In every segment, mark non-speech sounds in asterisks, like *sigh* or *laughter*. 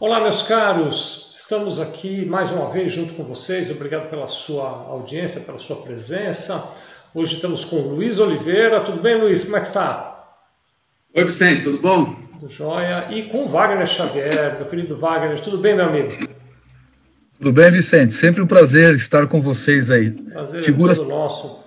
Olá, meus caros, estamos aqui mais uma vez junto com vocês. Obrigado pela sua audiência, pela sua presença. Hoje estamos com o Luiz Oliveira. Tudo bem, Luiz? Como é que está? Oi, Vicente, tudo bom? Tudo jóia. E com o Wagner Xavier, meu querido Wagner. Tudo bem, meu amigo? Tudo bem, Vicente? Sempre um prazer estar com vocês aí. Prazer Figuras... é todo nosso.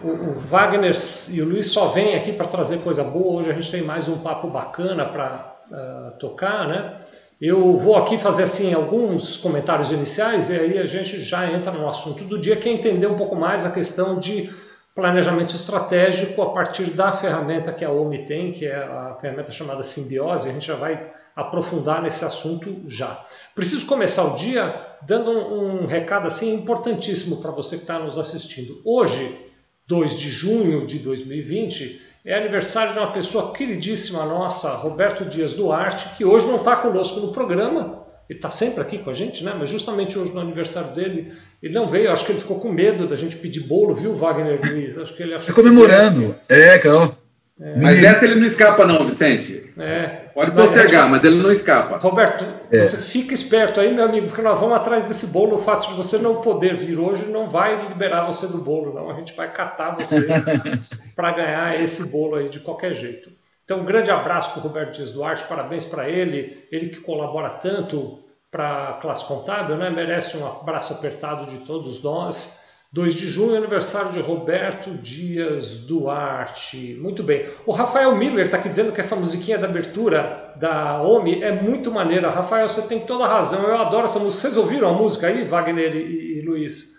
O, o, Wagner e o Luiz só vêm aqui para trazer coisa boa. Hoje a gente tem mais um papo bacana para uh, ah, tocar, né? Eu vou aqui fazer assim alguns comentários iniciais e aí a gente já entra no assunto do dia, que é entender um pouco mais a questão de planejamento estratégico a partir da ferramenta que a OMI tem, que é a ferramenta chamada Simbiose. A gente já vai aprofundar nesse assunto já. Preciso começar o dia dando um, um recado assim importantíssimo para você que está nos assistindo. Hoje, 2 de junho de 2020, é aniversário de uma pessoa queridíssima nossa, Roberto Dias Duarte, que hoje não está conosco no programa. Ele está sempre aqui com a gente, né? Mas justamente hoje no aniversário dele, ele não veio. Acho que ele ficou com medo da gente pedir bolo, viu, Wagner Luiz? Acho que ele achou. Tá comemorando. É, Carol. É. Mas essa ele não escapa, não, Vicente. É. Pode postergar, mas ele não escapa. Roberto, é. você fica esperto aí, meu amigo, porque nós vamos atrás desse bolo. O fato de você não poder vir hoje não vai liberar você do bolo, não. A gente vai catar você *laughs* para ganhar esse bolo aí de qualquer jeito. Então, um grande abraço para o Roberto Dias Duarte, parabéns para ele, ele que colabora tanto para a classe contábil, né? merece um abraço apertado de todos nós. 2 de junho, aniversário de Roberto Dias Duarte. Muito bem. O Rafael Miller está aqui dizendo que essa musiquinha da abertura da OMI é muito maneira. Rafael, você tem toda a razão. Eu adoro essa música. Vocês ouviram a música aí, Wagner e, e Luiz?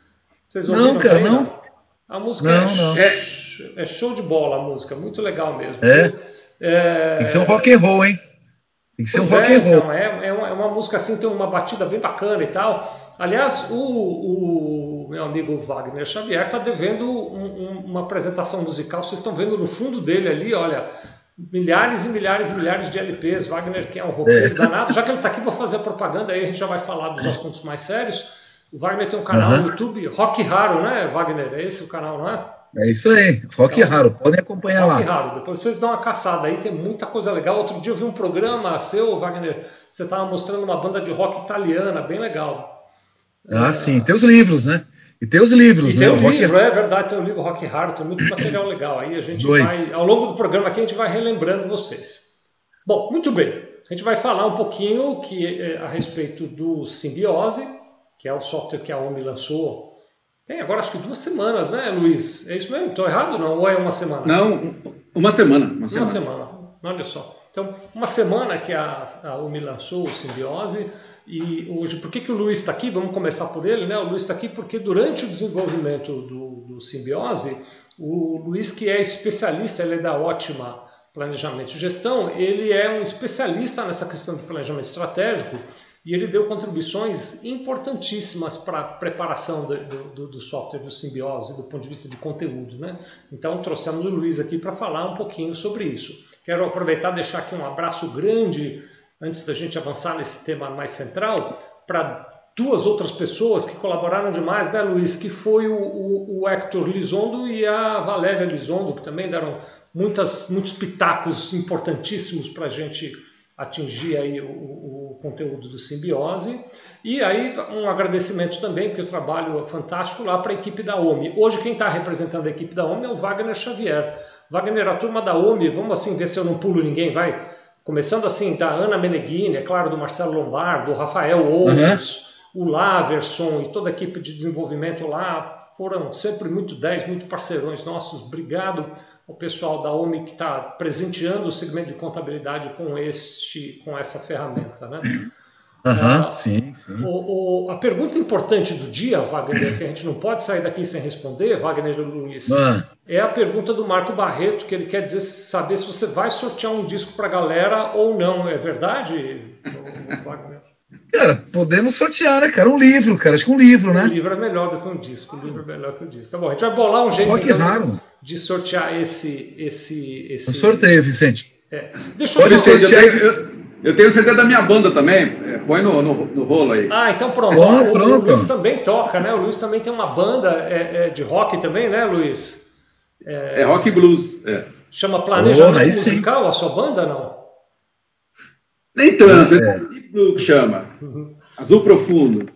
Vocês ouviram? Não, cara, não. A música não, é, não. É, é, show de bola, a música. Muito legal mesmo. É. é... Tem que ser um rock and roll, hein? Tem que ser pois um rock é, and roll. Então, é, é, uma, é uma música assim, tem uma batida bem bacana e tal. Aliás, o, o meu amigo Wagner Xavier está devendo um, um, uma apresentação musical. Vocês estão vendo no fundo dele ali, olha, milhares e milhares e milhares de LPs. Wagner, que é um roqueiro é. danado. Já que ele está aqui, vou fazer a propaganda, aí a gente já vai falar dos assuntos mais sérios. O Wagner tem um canal no YouTube, Rock Raro, né, Wagner? É esse o canal, não é? É isso aí, Rock então, Raro, podem acompanhar rock lá. Raro, depois vocês dão uma caçada aí, tem muita coisa legal. Outro dia eu vi um programa seu, Wagner, você estava mostrando uma banda de rock italiana, bem legal. Ah, é... sim, tem os livros, né? E tem os livros, e né? Tem o, o livro, é verdade, tem o livro Rock Raro, tem muito material legal. Aí a gente vai, ao longo do programa aqui, a gente vai relembrando vocês. Bom, muito bem. A gente vai falar um pouquinho que, é, a respeito do Simbiose, que é o software que a OMI lançou tem agora acho que duas semanas, né, Luiz? É isso mesmo? Estou errado não? Ou é uma semana? Não, uma semana. Uma semana. Uma semana. Olha só. Então, uma semana que a, a UMI lançou o Simbiose e hoje, por que, que o Luiz está aqui? Vamos começar por ele, né? O Luiz está aqui porque durante o desenvolvimento do, do Simbiose, o Luiz, que é especialista, ele é da ótima planejamento e gestão, ele é um especialista nessa questão de planejamento estratégico e ele deu contribuições importantíssimas para a preparação do, do, do, software do Simbiose do ponto de vista de conteúdo. Né? Então trouxemos o Luiz aqui para falar um pouquinho sobre isso. Quero aproveitar e deixar aqui um abraço grande, antes da gente avançar nesse tema mais central, para duas outras pessoas que colaboraram demais, né, Luiz? Que foi o, o, o Hector Lizondo e a Valéria Lizondo, que também deram muitas, muitos pitacos importantíssimos para a gente atingir aí o, o, conteúdo do Simbiose. E aí um agradecimento também, porque o trabalho é fantástico lá para a equipe da OMI. Hoje quem está representando a equipe da OMI é o Wagner Xavier. Wagner, a turma da OMI, vamos assim ver se eu não pulo ninguém, vai. Começando assim, da Ana Meneghini, é claro, do Marcelo Lombardo, do Rafael Outros, uhum. o Laverson e toda a equipe de desenvolvimento lá foram sempre muito 10, muito parceirões nossos. Obrigado o pessoal da OMI que está presenteando o segmento de contabilidade com este, com essa ferramenta, né? Uhum, uh, sim, sim. O, o, a pergunta importante do dia, Wagner, que a gente não pode sair daqui sem responder, Wagner e Luiz, uhum. É a pergunta do Marco Barreto, que ele quer dizer saber se você vai sortear um disco para a galera ou não. É verdade, Wagner? Cara, podemos sortear, né, cara? Um livro, cara. Acho que um livro, né? Um livro é melhor do que um disco. Um livro é melhor que um disco. Tá bom, a gente vai bolar um jeito então, raro. de sortear esse. esse, esse... Um sorteio, Vicente. É. Deixa eu Pode sortear. Eu, eu, eu tenho certeza da minha banda também. É, põe no, no, no, rolo aí. Ah, então pronto. Bom, o, pronto. o, Luiz também toca, né? O Luiz também tem uma banda é, é de rock também, né, Luiz? É, é rock blues. É. Chama Planejamento Musical a sua banda, não? Nem tanto. É blue que chama. Azul profundo.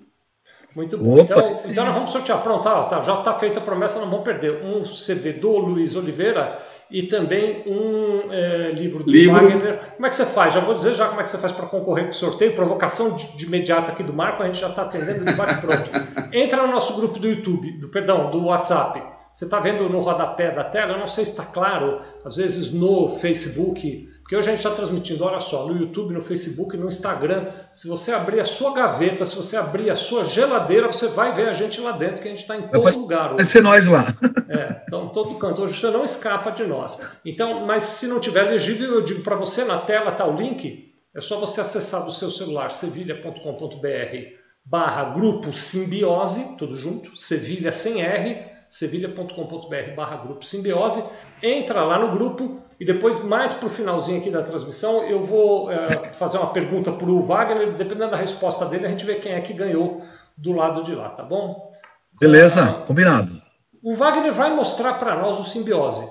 Muito bom. então, então nós vamos sortear. Pronto, tá, tá já está feita a promessa, não vamos perder. Um CD do Luiz Oliveira e também um é, livro do livro. Wagner. Como é que você faz? Já vou dizer já como é que você faz para concorrer com o sorteio. Provocação de, de imediato aqui do Marco, a gente já está atendendo o debate pronto. *laughs* Entra no nosso grupo do YouTube, do perdão, do WhatsApp. Você está vendo no rodapé da tela, eu não sei se está claro, às vezes no Facebook porque hoje a gente está transmitindo, olha só, no YouTube, no Facebook, no Instagram. Se você abrir a sua gaveta, se você abrir a sua geladeira, você vai ver a gente lá dentro, que a gente está em todo Vai lugar. Vai ser nós lá. *laughs* É, então todo canto. Hoje você não escapa de nós. Então, mas se não tiver legível, eu digo para você, na tela está o link. É só você acessar do seu celular, sevilha.com.br barra grupo simbiose, tudo junto, Sevilha sem R, sevilha.com.br barra grupo simbiose, entra lá no grupo e depois, mais para o finalzinho aqui da transmissão, eu vou é, fazer uma pergunta para o Wagner, dependendo da resposta dele, a gente vê quem é que ganhou do lado de lá, tá bom? Beleza, uh, combinado. O Wagner vai mostrar para nós o simbiose.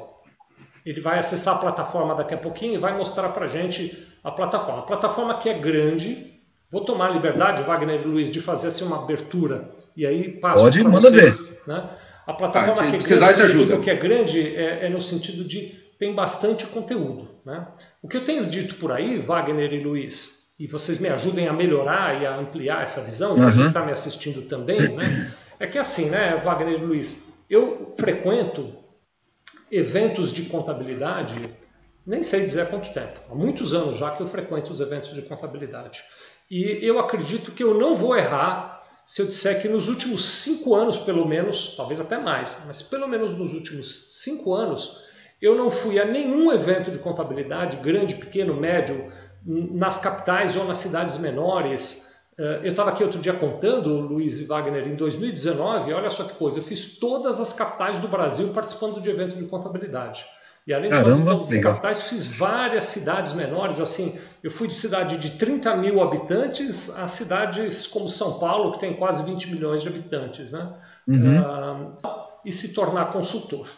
Ele vai acessar a plataforma daqui a pouquinho e vai mostrar para a gente a plataforma. A plataforma que é grande, vou tomar a liberdade, Wagner e Luiz, de fazer assim uma abertura e aí passo Pode, manda vocês, ver. Né? A plataforma ah, que, é grande, de ajuda. que é grande é, é, no sentido de tem bastante conteúdo. Né? O que eu tenho dito por aí, Wagner e Luiz, e vocês me ajudem a melhorar e a ampliar essa visão, uhum. você está me assistindo também, né? é que assim, né, Wagner e Luiz, eu frequento eventos de contabilidade, nem sei dizer há quanto tempo, há muitos anos já que eu frequento os eventos de contabilidade. E eu acredito que eu não vou errar se eu disser que nos últimos cinco anos, pelo menos, talvez até mais, mas pelo menos nos últimos cinco anos, eu não fui a nenhum evento de contabilidade, grande, pequeno, médio, nas capitais ou nas cidades menores. Eh, eu estava aqui outro dia contando, Luiz e Wagner, em 2019, olha só que coisa, eu fiz todas as capitais do Brasil participando de evento de contabilidade. E além de Caramba, fazer todas as capitais, fiz várias cidades menores. Assim, eu fui de cidade de 30 mil habitantes a cidades como São Paulo, que tem quase 20 milhões de habitantes, né? Uhum. Uh, e se tornar consultor.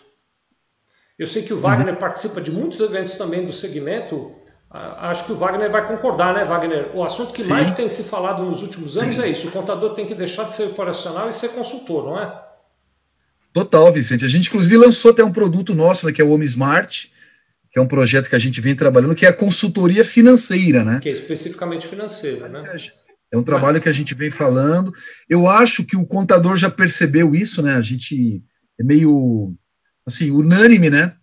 Eu sei que o Wagner uhum. participa de muitos eventos também do segmento. Uh, acho que o Wagner vai concordar, né, Wagner? O assunto que Sim. mais tem se falado nos últimos anos é isso: o contador tem que deixar de ser operacional e ser consultor, não é? Total, Vicente. A gente, inclusive, lançou até um produto nosso, né, que é o Home Smart, que é um projeto que a gente vem trabalhando, que é a consultoria financeira, né? Que é especificamente financeira, né? É um trabalho que a gente vem falando. Eu acho que o contador já percebeu isso, né? A gente é meio, assim, unânime, né?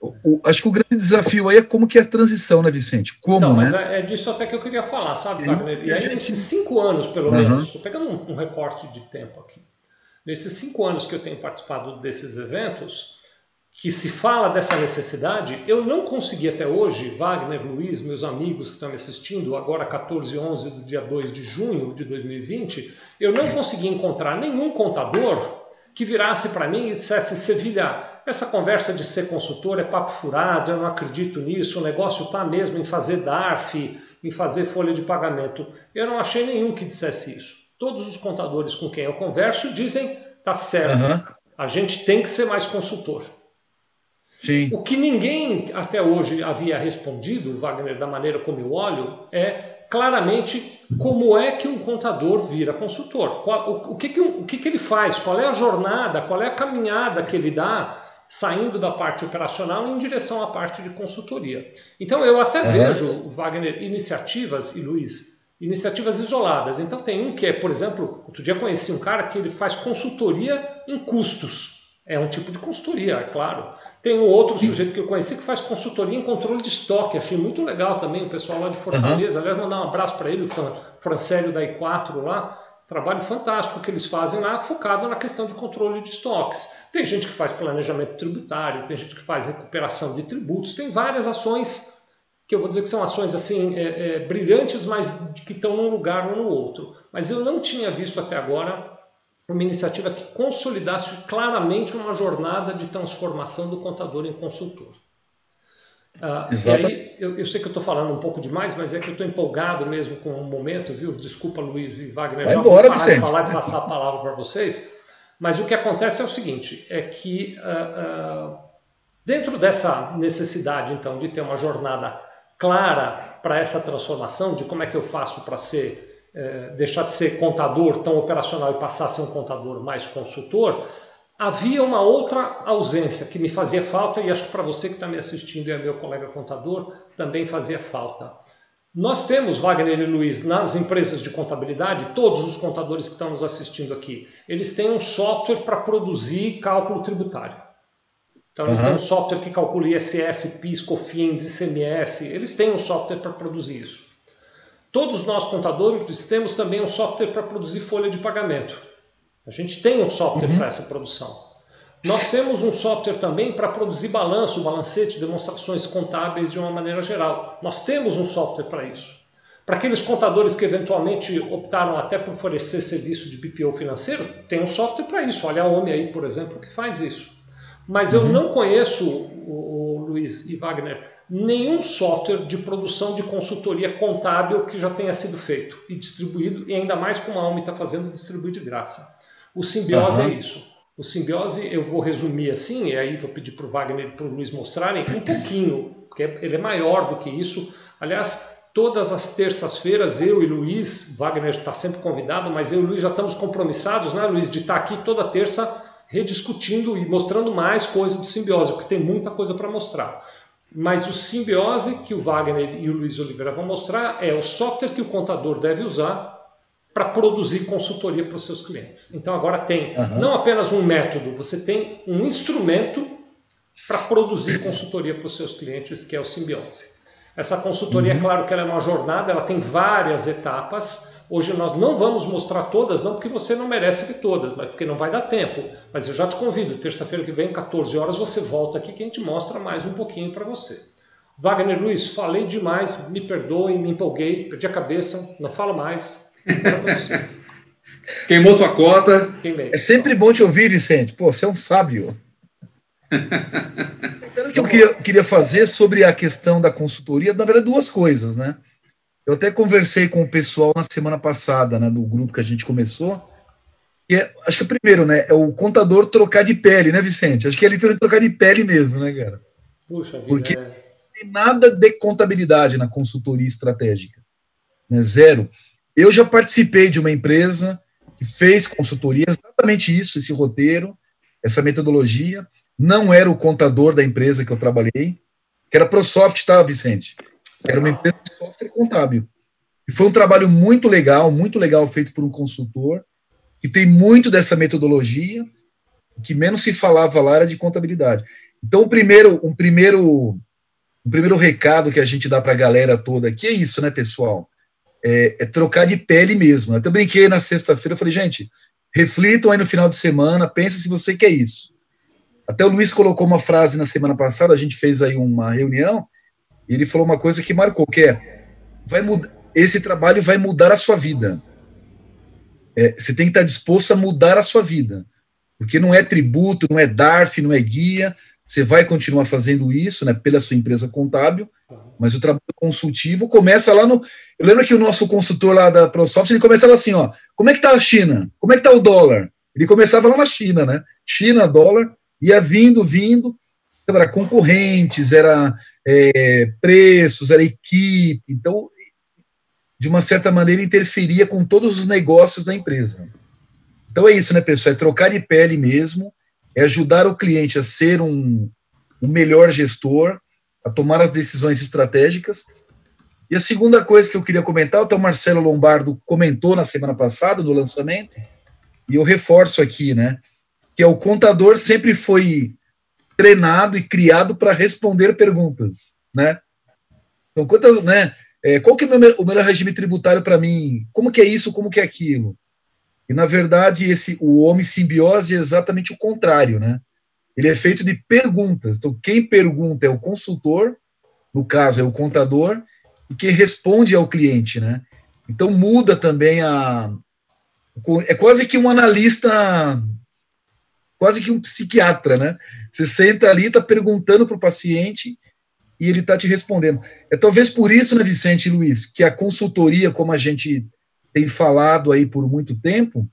O, o, acho que o grande desafio aí é como que é a transição, né, Vicente? Como, então, né? Mas é, é disso até que eu queria falar, sabe, Wagner? E aí, nesses cinco anos, pelo uhum. menos, estou pegando um, um recorte de tempo aqui. Nesses cinco anos que eu tenho participado desses eventos, que se fala dessa necessidade, eu não consegui até hoje, Wagner, Luiz, meus amigos que estão me assistindo, agora 14 e 11 do dia 2 de junho de 2020, eu não consegui encontrar nenhum contador que virasse para mim e dissesse: Sevilha, essa conversa de ser consultor é papo furado, eu não acredito nisso, o negócio está mesmo em fazer DARF, em fazer folha de pagamento. Eu não achei nenhum que dissesse isso. Todos os contadores com quem eu converso dizem: tá certo, uhum. a gente tem que ser mais consultor. Sim. O que ninguém até hoje havia respondido, Wagner, da maneira como eu olho, é claramente como é que um contador vira consultor. Qual, o, o, que, que, o que, que ele faz, qual é a jornada, qual é a caminhada que ele dá saindo da parte operacional em direção à parte de consultoria. Então eu até uhum. vejo, Wagner, iniciativas, e Luiz, iniciativas isoladas. Então tem um que é, por exemplo, outro dia conheci um cara que ele faz consultoria em custos. É um tipo de consultoria, é claro. Tem um outro sujeito que eu conheci que faz consultoria em controle de estoque. Achei muito legal também, o pessoal lá de Fortaleza. Uhum. Aliás, mandar um abraço para ele, o Francélio da I4 lá. Trabalho fantástico que eles fazem lá, focado na questão de controle de estoques. Tem gente que faz planejamento tributário, tem gente que faz recuperação de tributos, tem várias ações que eu vou dizer que são ações assim é, é, brilhantes, mas que estão num lugar ou no outro. Mas eu não tinha visto até agora uma iniciativa que consolidasse claramente uma jornada de transformação do contador em consultor. Ah, e aí, eu, eu, sei que eu estou falando um pouco demais, mas é que eu estou empolgado mesmo com o momento, viu? Desculpa, Luiz e Wagner, Vai já embora, vou parar de falar e passar a palavra para vocês. Mas o que acontece é o seguinte, é que uh, uh, dentro dessa necessidade, então, de ter uma jornada clara para essa transformação de como é que eu faço para ser é, deixar de ser contador tão operacional e passar a ser um contador mais consultor, havia uma outra ausência que me fazia falta e acho que para você que está me assistindo e é meu colega contador também fazia falta. Nós temos, Wagner e Luiz, nas empresas de contabilidade, todos os contadores que estão nos assistindo aqui, eles têm um software para produzir cálculo tributário. Então, eles uhum. têm um software que calcula ISS, PIS, COFINS, ICMS, eles têm um software para produzir isso. Todos nós contadores temos também um software para produzir folha de pagamento. A gente tem um software uhum. para essa produção. Nós temos um software também para produzir balanço, balancete, demonstrações contábeis de uma maneira geral. Nós temos um software para isso. Para aqueles contadores que eventualmente optaram até por oferecer serviço de BPO financeiro, tem um software para isso. Olha a OMI aí, por exemplo, que faz isso. Mas eu uhum. não conheço, o, o Luiz e Wagner, nenhum software de produção de consultoria contábil que já tenha sido feito e distribuído, e ainda mais como a OMI está fazendo, distribuir de graça. O simbiose uhum. é isso. O simbiose eu vou resumir assim, e aí vou pedir para o Wagner e para o Luiz mostrarem um pouquinho, porque ele é maior do que isso. Aliás, todas as terças-feiras, eu e Luiz, Wagner está sempre convidado, mas eu e Luiz já estamos compromissados, né, Luiz, de estar tá aqui toda terça rediscutindo e mostrando mais coisa do simbiose, porque tem muita coisa para mostrar. Mas o simbiose que o Wagner e o Luiz Oliveira vão mostrar é o software que o contador deve usar para produzir consultoria para os seus clientes. Então agora tem uhum. não apenas um método, você tem um instrumento para produzir consultoria para os seus clientes, que é o Simbiose. Essa consultoria, uhum. é claro que ela é uma jornada, ela tem várias etapas. Hoje nós não vamos mostrar todas, não porque você não merece ver todas, mas porque não vai dar tempo. Mas eu já te convido, terça-feira que vem, 14 horas, você volta aqui que a gente mostra mais um pouquinho para você. Wagner Luiz, falei demais, me perdoe, me empolguei, perdi a cabeça, não falo mais. *laughs* Queimou sua cota. É sempre bom te ouvir, Vicente. Pô, você é um sábio. *laughs* o que eu queria, queria fazer sobre a questão da consultoria, na verdade, duas coisas, né? Eu até conversei com o pessoal na semana passada, né, do grupo que a gente começou. E é, acho que o primeiro, né, é o contador trocar de pele, né, Vicente? Acho que é literalmente trocar de pele mesmo, né, cara? Puxa vida, Porque é. não tem nada de contabilidade na consultoria estratégica. Né? Zero. Eu já participei de uma empresa que fez consultoria, exatamente isso, esse roteiro, essa metodologia. Não era o contador da empresa que eu trabalhei, que era ProSoft, tá, Vicente? Era uma empresa de software contábil. E foi um trabalho muito legal, muito legal feito por um consultor, que tem muito dessa metodologia. O que menos se falava lá era de contabilidade. Então, o primeiro, um primeiro, um primeiro recado que a gente dá para a galera toda aqui é isso, né, pessoal? é, é trocar de pele mesmo. Eu até brinquei na sexta-feira, eu falei, gente, reflitam aí no final de semana, pense se você quer isso. Até o Luiz colocou uma frase na semana passada, a gente fez aí uma reunião, e ele falou uma coisa que marcou, que é, vai mudar, esse trabalho vai mudar a sua vida. É, você tem que estar disposto a mudar a sua vida. Porque não é tributo, não é DARF, não é guia, você vai continuar fazendo isso, né, pela sua empresa contábil, mas o trabalho consultivo começa lá no. Eu lembro que o nosso consultor lá da ProSoft, ele começava assim, ó, como é que tá a China? Como é que tá o dólar? Ele começava lá na China, né? China, dólar, ia vindo, vindo, era concorrentes, era é, preços, era equipe, então, de uma certa maneira, interferia com todos os negócios da empresa. Então é isso, né, pessoal? É trocar de pele mesmo, é ajudar o cliente a ser um, um melhor gestor, a tomar as decisões estratégicas. E a segunda coisa que eu queria comentar, até o Marcelo Lombardo comentou na semana passada, no lançamento, e eu reforço aqui, né, que é o contador sempre foi treinado e criado para responder perguntas, né? Então, quanto, né, é, qual que é o, meu, o melhor regime tributário para mim? Como que é isso? Como que é aquilo? E, na verdade, esse o homem simbiose é exatamente o contrário, né? Ele é feito de perguntas. Então, quem pergunta é o consultor, no caso, é o contador, e quem responde é o cliente, né? Então, muda também a. É quase que um analista, quase que um psiquiatra, né? Você senta ali, está perguntando para o paciente e ele está te respondendo. É talvez por isso, né, Vicente e Luiz, que a consultoria, como a gente tem falado aí por muito tempo,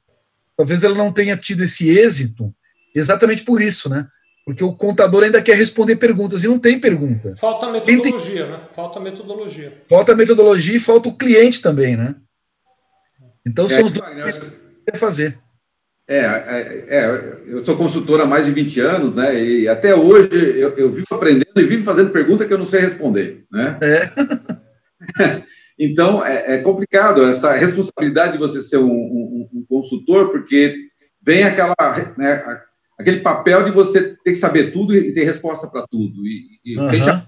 talvez ela não tenha tido esse êxito exatamente por isso, né? Porque o contador ainda quer responder perguntas e não tem pergunta. Falta metodologia, tem... né? Falta metodologia. Falta metodologia e falta o cliente também, né? Então são é, os dois que quer fazer. É, é, é, eu sou consultor há mais de 20 anos, né? E até hoje eu, eu vivo aprendendo e vivo fazendo pergunta que eu não sei responder, né? É. *laughs* então é, é, complicado essa responsabilidade de você ser um, um, um consultor, porque vem aquela, né, aquele papel de você ter que saber tudo e ter resposta para tudo. E, e uhum. tem já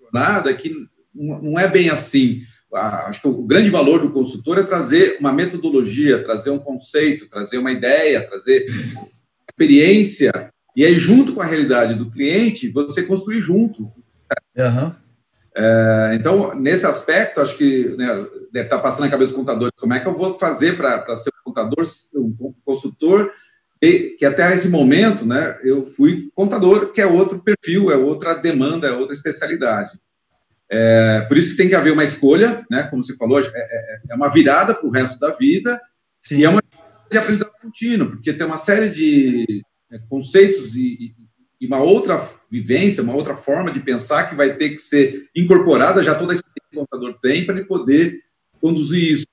jornada que não é bem assim acho que o grande valor do consultor é trazer uma metodologia, trazer um conceito, trazer uma ideia, trazer experiência, e aí, junto com a realidade do cliente, você construir junto. Uhum. É, então, nesse aspecto, acho que né, deve estar passando na cabeça dos contadores como é que eu vou fazer para ser um contador, um consultor, que até esse momento, né, eu fui contador, que é outro perfil, é outra demanda, é outra especialidade. É, por isso que tem que haver uma escolha, né? Como você falou, é, é, é uma virada para o resto da vida Sim. e é uma de aprendizado contínuo, porque tem uma série de é, conceitos e, e, uma outra vivência, uma outra forma de pensar que vai ter que ser incorporada já toda a experiência que o contador tem para ele poder conduzir isso.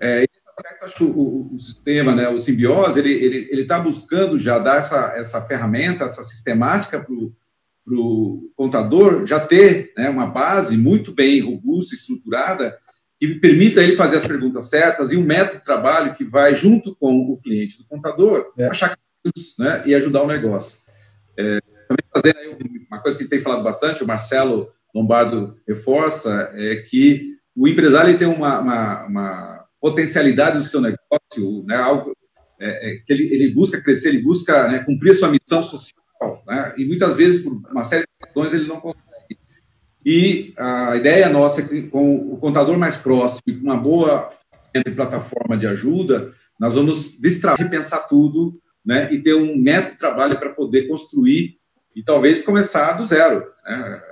É, aspecto, acho que o, o, sistema, né, o simbiose, ele está ele, ele tá buscando já dar essa, essa ferramenta, essa sistemática para o para o contador já ter né, uma base muito bem robusta, estruturada, que permita ele fazer as perguntas certas e um método de trabalho que vai junto com o cliente do contador, é. achar né, e ajudar o negócio. É, também fazer uma coisa que tem falado bastante, o Marcelo Lombardo reforça, é que o empresário tem uma, uma, uma potencialidade do seu negócio, né, algo é, é, que ele, ele busca crescer, ele busca né, cumprir sua missão social né? e muitas vezes, por uma série de razões, ele não consegue. E a ideia nossa é que, com o contador mais próximo e com uma boa plataforma de ajuda, nós vamos destravar, repensar tudo né? e ter um método de trabalho para poder construir e talvez começar do zero. Né?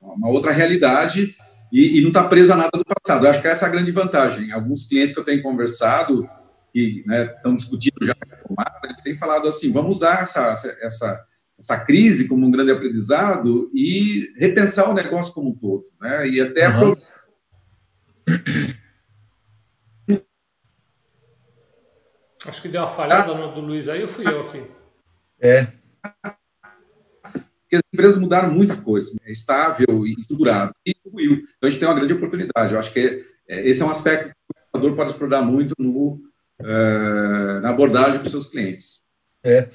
Uma outra realidade e, e não estar tá preso a nada do passado. Eu acho que essa é a grande vantagem. Alguns clientes que eu tenho conversado, que né, estão discutindo já a tomada, eles têm falado assim: vamos usar essa, essa, essa crise como um grande aprendizado e repensar o negócio como um todo, né? E até uhum. Acho que deu uma falhada no do Luiz aí, ou fui eu aqui? É. Porque as empresas mudaram muita coisa, é estável e estruturado, e evoluiu. Então a gente tem uma grande oportunidade. Eu acho que é, esse é um aspecto que o computador pode explorar muito no, uh, na abordagem dos seus clientes. É.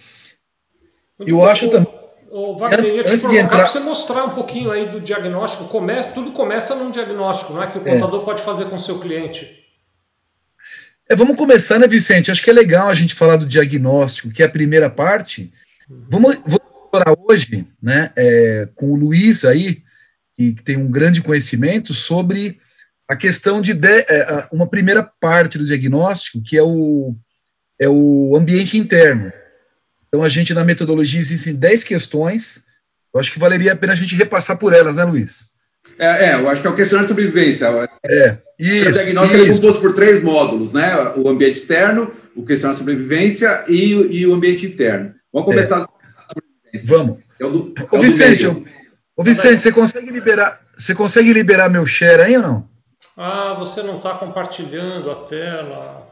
Eu acho também. O Wagner, antes, eu ia te provocar entrar... para você mostrar um pouquinho aí do diagnóstico. Começa, tudo começa num diagnóstico, não é que o contador é. pode fazer com o seu cliente. É, vamos começar, né, Vicente? Acho que é legal a gente falar do diagnóstico, que é a primeira parte. Vamos, vamos explorar hoje, né, é, com o Luiz aí, que, que, tem um grande conhecimento sobre a questão de, de é, uma primeira parte do diagnóstico, que é o, é o ambiente interno. Então, a gente, na metodologia, existem 10 questões. Eu acho que valeria a pena a gente repassar por elas, né, Luiz? É, é eu acho que é o questionário de sobrevivência. É, isso. O diagnóstico isso. é composto por três módulos, né? O ambiente externo, o questionário de sobrevivência e, e o ambiente interno. Vamos começar é. a sobrevivência. Vamos. É o do, é o Vicente, eu, ô Vicente, você consegue liberar, você consegue liberar meu share aí ou não? Ah, você não está compartilhando a tela.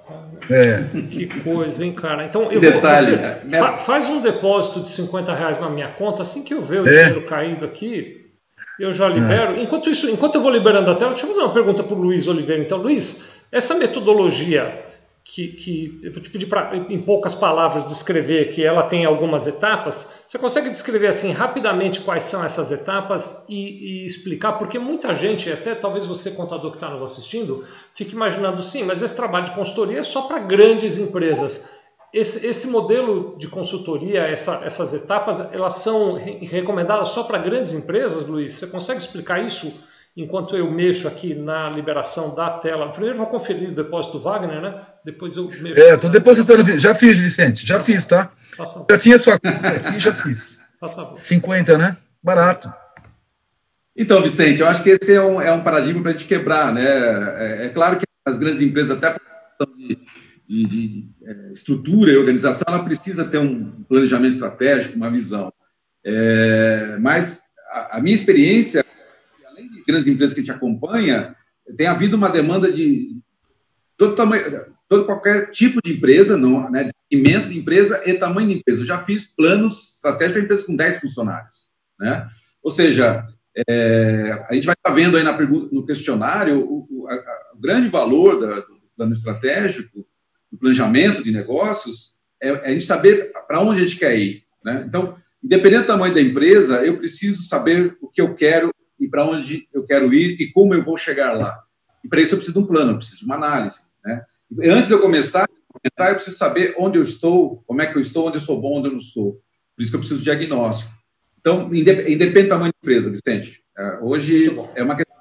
É. Que coisa, hein, cara? Então, eu Detalhe, vou, você, né? fa, faz um depósito de 50 reais na minha conta, assim que eu ver o é. dinheiro caindo aqui, eu já libero. É. Enquanto isso, enquanto eu vou liberando a tela, deixa eu fazer uma pergunta para o Luiz Oliveira. Então, Luiz, essa metodologia que, que eu vou te pedir para, em poucas palavras, descrever que ela tem algumas etapas. Você consegue descrever assim rapidamente quais são essas etapas e, e explicar? Porque muita gente, até talvez você, contador que está nos assistindo, fique imaginando, sim, mas esse trabalho de consultoria é só para grandes empresas. Esse, esse, modelo de consultoria, essa, essas etapas, elas são recomendadas só para grandes empresas, Luiz? Você consegue explicar isso? Enquanto eu mexo aqui na liberação da tela. Primeiro vou conferir o depósito Wagner, né? Depois eu mexo. É, estou depositando. Já fiz, Vicente, já fiz, tá? Já tinha sua conta aqui, já fiz. 50, né? Barato. Então, Vicente, eu acho que esse é um, é um paradigma para a gente quebrar, né? É, é, claro que as grandes empresas, até por de, de, de, é, estrutura e organização, ela precisa ter um planejamento estratégico, uma visão. É, mas a, a, minha experiência, grandes empresas que gente acompanha, tem havido uma demanda de todo tamanho, todo qualquer tipo de empresa, não, né, de segmento de empresa e tamanho de empresa. Eu já fiz planos estratégicos para empresas com 10 funcionários, né? Ou seja, é, a gente vai estar vendo aí na pergunta, no questionário o, o, a, o grande valor da, do plano estratégico, do planejamento de negócios, é, é a gente saber para onde a gente quer ir. Né? Então, independente do tamanho da empresa, eu preciso saber o que eu quero e para onde eu quero ir e como eu vou chegar lá. E para isso eu preciso de um plano, eu preciso de uma análise. Né? Antes de eu começar eu preciso saber onde eu estou, como é que eu estou, onde eu sou bom, onde eu não sou. Por isso que eu preciso de diagnóstico. Então, independente do tamanho da empresa, Vicente, é, hoje é uma questão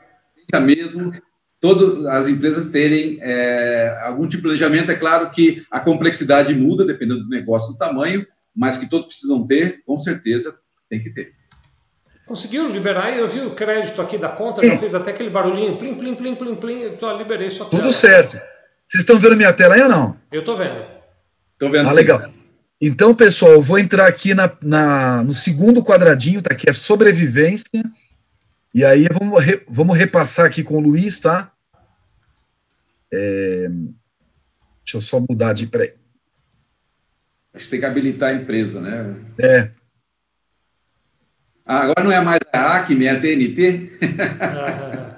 mesmo todas as empresas terem é, algum tipo de planejamento. É claro que a complexidade muda dependendo do negócio, do tamanho, mas que todos precisam ter, com certeza, tem que ter. Conseguiu liberar? Eu vi o crédito aqui da conta, Sim. já fez até aquele barulhinho, plim, plim, plim, plim, plim, eu liberei sua Tudo certo. Vocês estão vendo minha tela aí ou não? Eu estou vendo. Estou vendo. Ah, sim. legal. Então, pessoal, eu vou entrar aqui na, na, no segundo quadradinho, tá? Que é sobrevivência. E aí vamos, re, vamos repassar aqui com o Luiz, tá? É, deixa eu só mudar de. Peraí. Acho que tem que habilitar a empresa, né? É. Ah, agora não é mais a Acme, é a TNT? *laughs*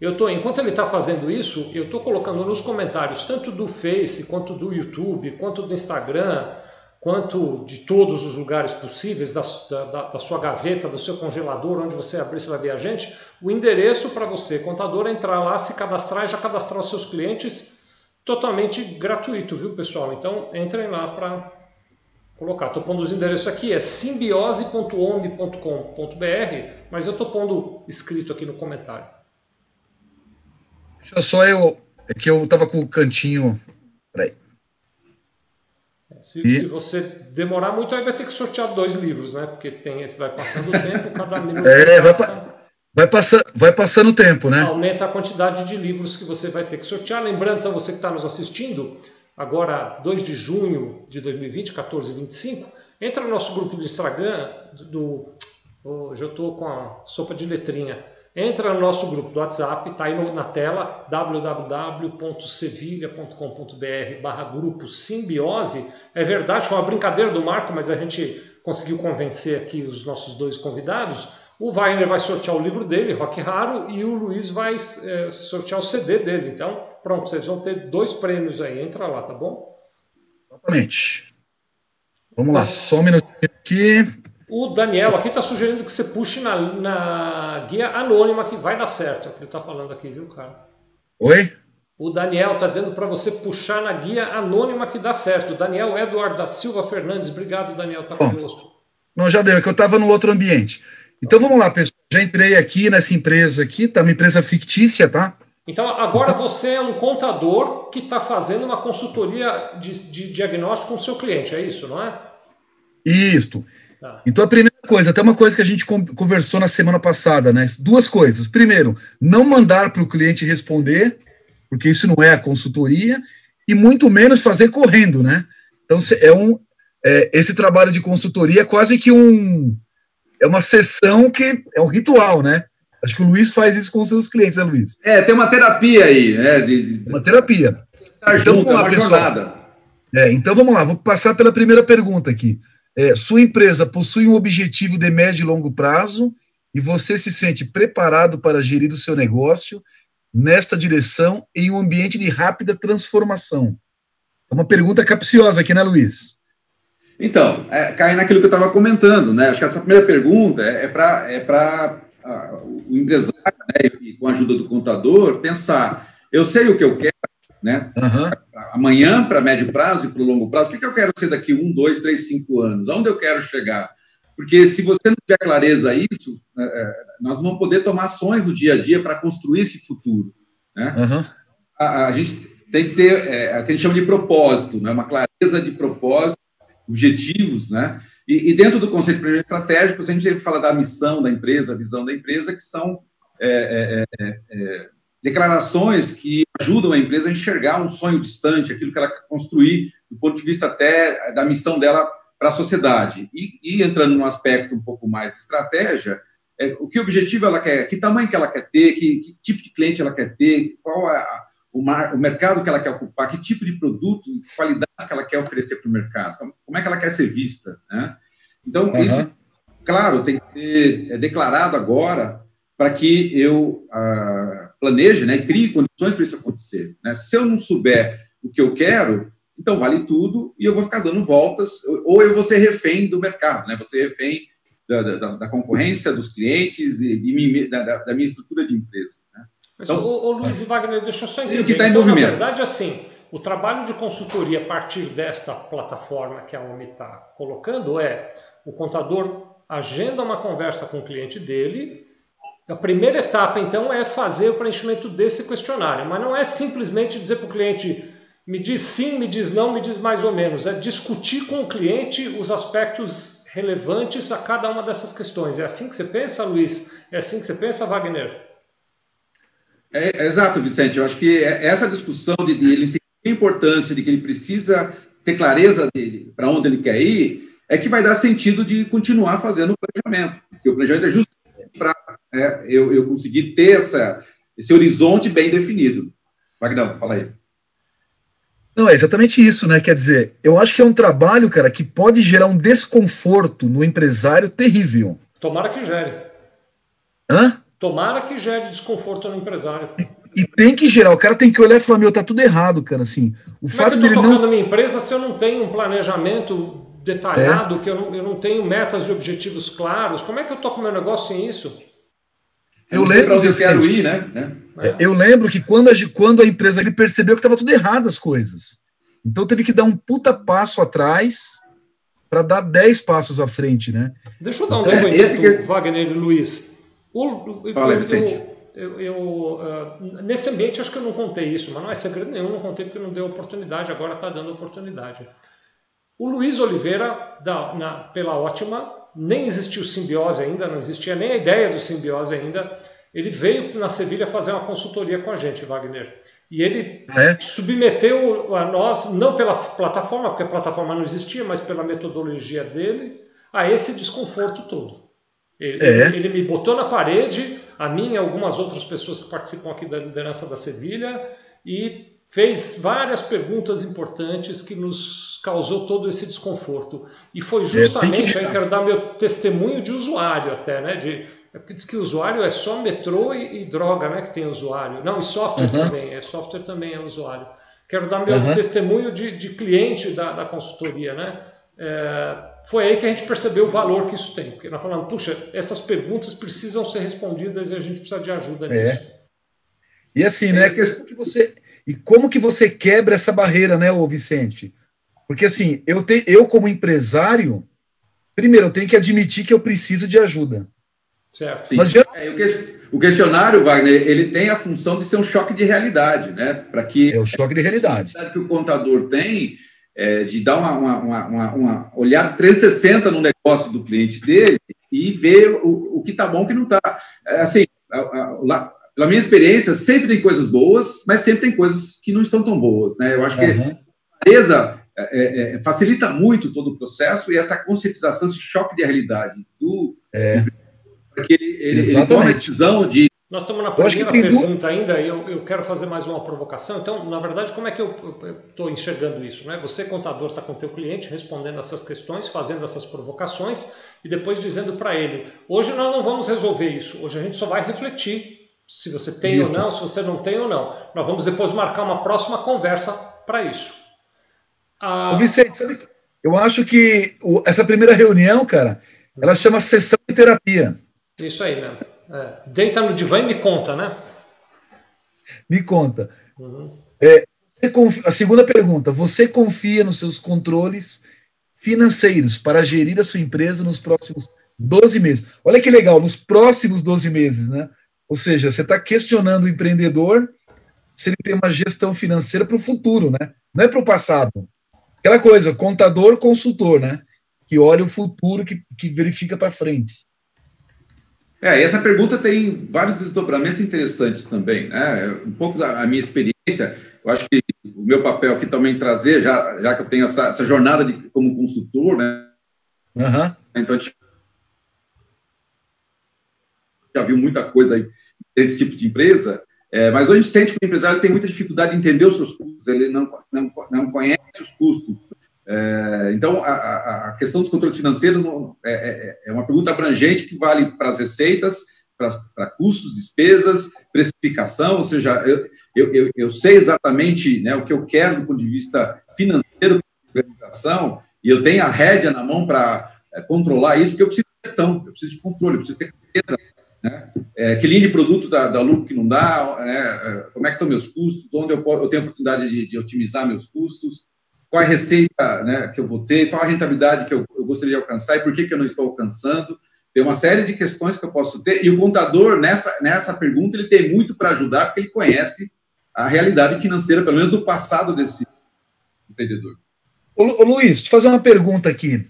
Eu tô, enquanto ele está fazendo isso, eu estou colocando nos comentários, tanto do Face, quanto do YouTube, quanto do Instagram, quanto de todos os lugares possíveis, da, da, da sua gaveta, do seu congelador, onde você abrir, você vai ver a gente, o endereço para você, contador, entrar lá, se cadastrar e já cadastrar os seus clientes totalmente gratuito, viu, pessoal? Então, entrem lá para colocar. Estou pondo os endereços aqui, é simbiose.omni.com.br, mas eu estou pondo escrito aqui no comentário. Deixa só eu. É que eu tava com o cantinho. Peraí. Se, e... se, você demorar muito, aí vai ter que sortear dois livros, né? Porque tem, vai passando o tempo, cada *laughs* minuto. É, vai, vai, passa, vai passando o tempo, né? Aumenta a quantidade de livros que você vai ter que sortear. Lembrando, então, você que está nos assistindo, agora 2 de junho de 2020, 14 e 25, entra no nosso grupo do Instagram do. Hoje eu estou com a sopa de letrinha Entra no nosso grupo do WhatsApp, está aí na tela, www.sevilha.com.br barra grupo simbiose. É verdade, foi uma brincadeira do Marco, mas a gente conseguiu convencer aqui os nossos dois convidados. O Wagner vai sortear o livro dele, Rock Raro, e o Luiz vai é, sortear o CD dele. Então, pronto, vocês vão ter dois prêmios aí. Entra lá, tá bom? Exatamente. Vamos lá, só um minutinho aqui. O Daniel aqui está sugerindo que você puxe na, na, guia anônima que vai dar certo. É o que ele está falando aqui, viu, cara? Oi? O Daniel está dizendo para você puxar na guia anônima que dá certo. Daniel Eduardo da Silva Fernandes. Obrigado, Daniel, tá conosco. Não, já deu, é que eu estava no outro ambiente. Então vamos lá, pessoal. Já entrei aqui nessa empresa aqui, tá? Uma empresa fictícia, tá? Então agora você é um contador que está fazendo uma consultoria de, de diagnóstico com o seu cliente, é isso, não é? Isso. Tá. Então, a primeira coisa, até uma coisa que a gente conversou na semana passada, né? Duas coisas. Primeiro, não mandar para o cliente responder, porque isso não é a consultoria, e muito menos fazer correndo, né? Então, é um, é, esse trabalho de consultoria é quase que um. É uma sessão que é um ritual, né? Acho que o Luiz faz isso com os seus clientes, né, Luiz? É, tem uma terapia aí, né? De, de... Uma terapia. Então, junto, lá, é uma jornada. É, então vamos lá, vou passar pela primeira pergunta aqui. É, sua empresa possui um objetivo de médio e longo prazo e você se sente preparado para gerir o seu negócio nesta direção em um ambiente de rápida transformação? É uma pergunta capciosa aqui, né, Luiz? Então, é, cai naquilo que eu estava comentando, né? Acho que essa primeira pergunta é, é para é o empresário, né, e com a ajuda do contador, pensar: eu sei o que eu quero, né? Uhum. Amanhã, para médio prazo e para o longo prazo, o que, que eu quero ser daqui um, dois, três, cinco anos? Aonde eu quero chegar? Porque se você não tiver clareza isso, é, é, nós vamos poder tomar ações no dia a dia para construir esse futuro. Né? Uhum. A, a, gente tem que ter é, o que a gente chama de propósito, né? uma clareza de propósito, objetivos, né? E, e dentro do conceito de projeto estratégico, a gente fala da missão da empresa, a visão da empresa, que são é, é, é, é declarações que ajudam a empresa a enxergar um sonho distante, aquilo que ela quer construir, do ponto de vista até da missão dela para a sociedade. E, e, entrando num aspecto um pouco mais de estratégia, é, o que objetivo ela quer, que tamanho que ela quer ter, que, que tipo de cliente ela quer ter, qual a, o, mar, o, mercado que ela quer ocupar, que tipo de produto, qualidade que ela quer oferecer para o mercado, como é que ela quer ser vista. Né? Então, uhum. isso, claro, tem que ser é declarado agora para que eu ah, planeje né, e crie condições para isso acontecer. Né? Se eu não souber o que eu quero, então vale tudo e eu vou ficar dando voltas, ou eu vou ser refém do mercado, né? ser refém da, da, da concorrência, dos clientes e de da, da, minha estrutura de empresa. Né? Então, o, o Luiz e Wagner, deixa eu só entender. O que está em então, movimento. Na verdade, assim, o trabalho de consultoria a partir desta plataforma que a OMI está colocando é o contador agenda uma conversa com o cliente dele. A primeira etapa, então, é fazer o preenchimento desse questionário, mas não é simplesmente dizer para o cliente me diz sim, me diz não, me diz mais ou menos. É discutir com o cliente os aspectos relevantes a cada uma dessas questões. É assim que você pensa, Luiz? É assim que você pensa, Wagner? É, é exato, Vicente. Eu acho que é, essa discussão de, de ele sentir a importância de que ele precisa ter clareza dele para onde ele quer ir é que vai dar sentido de continuar fazendo o planejamento. Porque o planejamento é justamente para é, eu, eu conseguir ter essa, esse horizonte bem definido. Wagner, fala aí. Não, é exatamente isso, né? Quer dizer, eu acho que é um trabalho, cara, que pode gerar um desconforto no empresário terrível. Tomara que gere. Hã? Tomara que gere desconforto no empresário. E, e tem que gerar, o cara tem que olhar e falar, meu, tá tudo errado, cara, assim. O Como fato é que eu tô tocando não... minha empresa se eu não tenho um planejamento detalhado, é. que eu não, eu não tenho metas e objetivos claros? Como é que eu toco meu negócio sem isso? Eu, eu lembro onde eu quero ir, né? É. Eu lembro que quando a, quando a empresa ele percebeu que estava tudo errado as coisas. Então teve que dar um puta passo atrás para dar dez passos à frente, né? Deixa eu dar um então, depoimento, que... Wagner e Luiz. O, Fala, Vicente. Eu, eu, uh, nesse ambiente, acho que eu não contei isso, mas não é segredo nenhum, não contei porque não deu oportunidade, agora está dando oportunidade. O Luiz Oliveira, da, na, pela Ótima, nem existiu simbiose ainda, não existia nem a ideia do simbiose ainda. Ele veio na Sevilha fazer uma consultoria com a gente, Wagner. E ele é? submeteu a nós, não pela plataforma, porque a plataforma não existia, mas pela metodologia dele, a esse desconforto todo. Ele, é. ele me botou na parede, a mim e algumas outras pessoas que participam aqui da liderança da Sevilha, e fez várias perguntas importantes que nos causou todo esse desconforto. E foi justamente, é, que... aí quero dar meu testemunho de usuário até, né? De, é porque diz que usuário é só metrô e, e droga, né? Que tem usuário. Não, e software uhum. também. É, software também é usuário. Quero dar meu uhum. testemunho de, de cliente da, da consultoria, né? É, foi aí que a gente percebeu o valor que isso tem. Porque nós falamos, puxa, essas perguntas precisam ser respondidas e a gente precisa de ajuda é. nisso. E assim, né? Como que você, e como que você quebra essa barreira, né, ô Vicente? Porque assim, eu, te, eu como empresário, primeiro, eu tenho que admitir que eu preciso de ajuda. Certo. Mas já... é, o questionário, Wagner, ele tem a função de ser um choque de realidade, né? Para que é o choque de realidade que o contador tem é, de dar uma, uma, uma, uma olhada 360 no negócio do cliente dele e ver o, o que está bom e o que não está. É, assim, lá, pela minha experiência, sempre tem coisas boas, mas sempre tem coisas que não estão tão boas, né? Eu acho que uhum. a clareza é, é, facilita muito todo o processo e essa conscientização, esse choque de realidade do é porque ele, ele, ele toma a decisão de. Nós estamos na primeira pergunta ainda e eu, eu quero fazer mais uma provocação. Então, na verdade, como é que eu estou enxergando isso? Né? Você, contador, está com o teu cliente respondendo essas questões, fazendo essas provocações e depois dizendo para ele: hoje nós não vamos resolver isso, hoje a gente só vai refletir se você tem isso. ou não, se você não tem ou não. Nós vamos depois marcar uma próxima conversa para isso. Ah... Vicente, sabe, eu acho que essa primeira reunião, cara, ela chama sessão de terapia. Isso aí, né? É. Deita no divã e me conta, né? Me conta. Uhum. É, a segunda pergunta: você confia nos seus controles financeiros para gerir a sua empresa nos próximos 12 meses? Olha que legal, nos próximos 12 meses, né? Ou seja, você está questionando o empreendedor se ele tem uma gestão financeira para o futuro, né? Não é para o passado. Aquela coisa, contador, consultor, né? Que olha o futuro, que, que verifica para frente. É, essa pergunta tem vários desdobramentos interessantes também, né? Um pouco da minha experiência, eu acho que o meu papel aqui também trazer, já, já que eu tenho essa, essa jornada de, como consultor, né? Uhum. Então, já viu muita coisa aí desse tipo de empresa, é, mas hoje a gente sente que o empresário tem muita dificuldade de entender os seus custos, ele não, não, não conhece os custos. É, então, a, a, questão dos controles financeiros é, é, é uma pergunta abrangente que vale para as receitas, para custos, despesas, precificação, ou seja, eu, eu, eu, sei exatamente né, o que eu quero do ponto de vista financeiro da organização, e eu tenho a rédea na mão para é, controlar isso, porque eu preciso de gestão, eu preciso de controle, eu preciso ter certeza né? É, que linha de produto dá, dá lucro que não dá, né? É, como é que estão meus custos, onde eu, eu tenho oportunidade de, de, otimizar meus custos, qual a receita né, que eu vou ter, qual a rentabilidade que eu, eu gostaria de alcançar e por que, que eu não estou alcançando. Tem uma série de questões que eu posso ter, e o contador, nessa, nessa pergunta, ele tem muito para ajudar, porque ele conhece a realidade financeira, pelo menos do passado desse empreendedor. Ô, ô Luiz, te fazer uma pergunta aqui.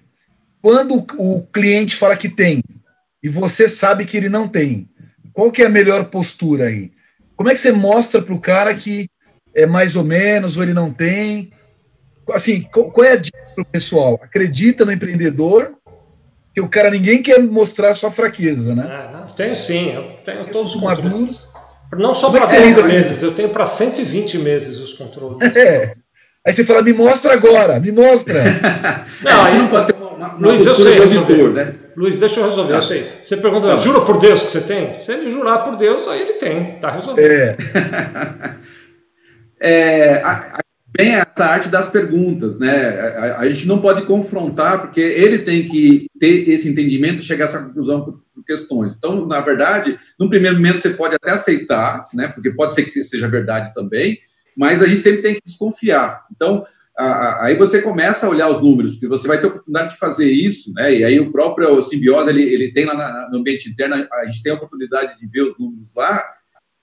Quando o cliente fala que tem, e você sabe que ele não tem. Qual que é a melhor postura aí? Como é que você mostra para o cara que é mais ou menos ou ele não tem? Assim, qual é a dica para o pessoal? Acredita no empreendedor, que o cara ninguém quer mostrar sua fraqueza, né? É, tenho sim, eu tenho todos os controles. Não só para 10 meses, eu tenho para 120 meses os controles. É. Aí você fala, me mostra agora, me mostra. *laughs* não, aí não pode ter uma, uma Luiz, eu sei resolver. Né? Luiz, deixa eu resolver, eu sei. Você pergunta, tá. jura por Deus que você tem? Se ele jurar por Deus, aí ele tem, tá resolvido. É. *laughs* é tem essa arte das perguntas, né? A, a, gente não pode confrontar, porque ele tem que ter esse entendimento, chegar a essa conclusão por, por, questões. Então, na verdade, num primeiro momento você pode até aceitar, né? Porque pode ser que seja verdade também, mas a gente sempre tem que desconfiar. Então, aí você começa a olhar os números, porque você vai ter a oportunidade de fazer isso, né? E aí o próprio simbiose, ele, ele tem lá no ambiente interno, a gente tem a oportunidade de ver os números lá,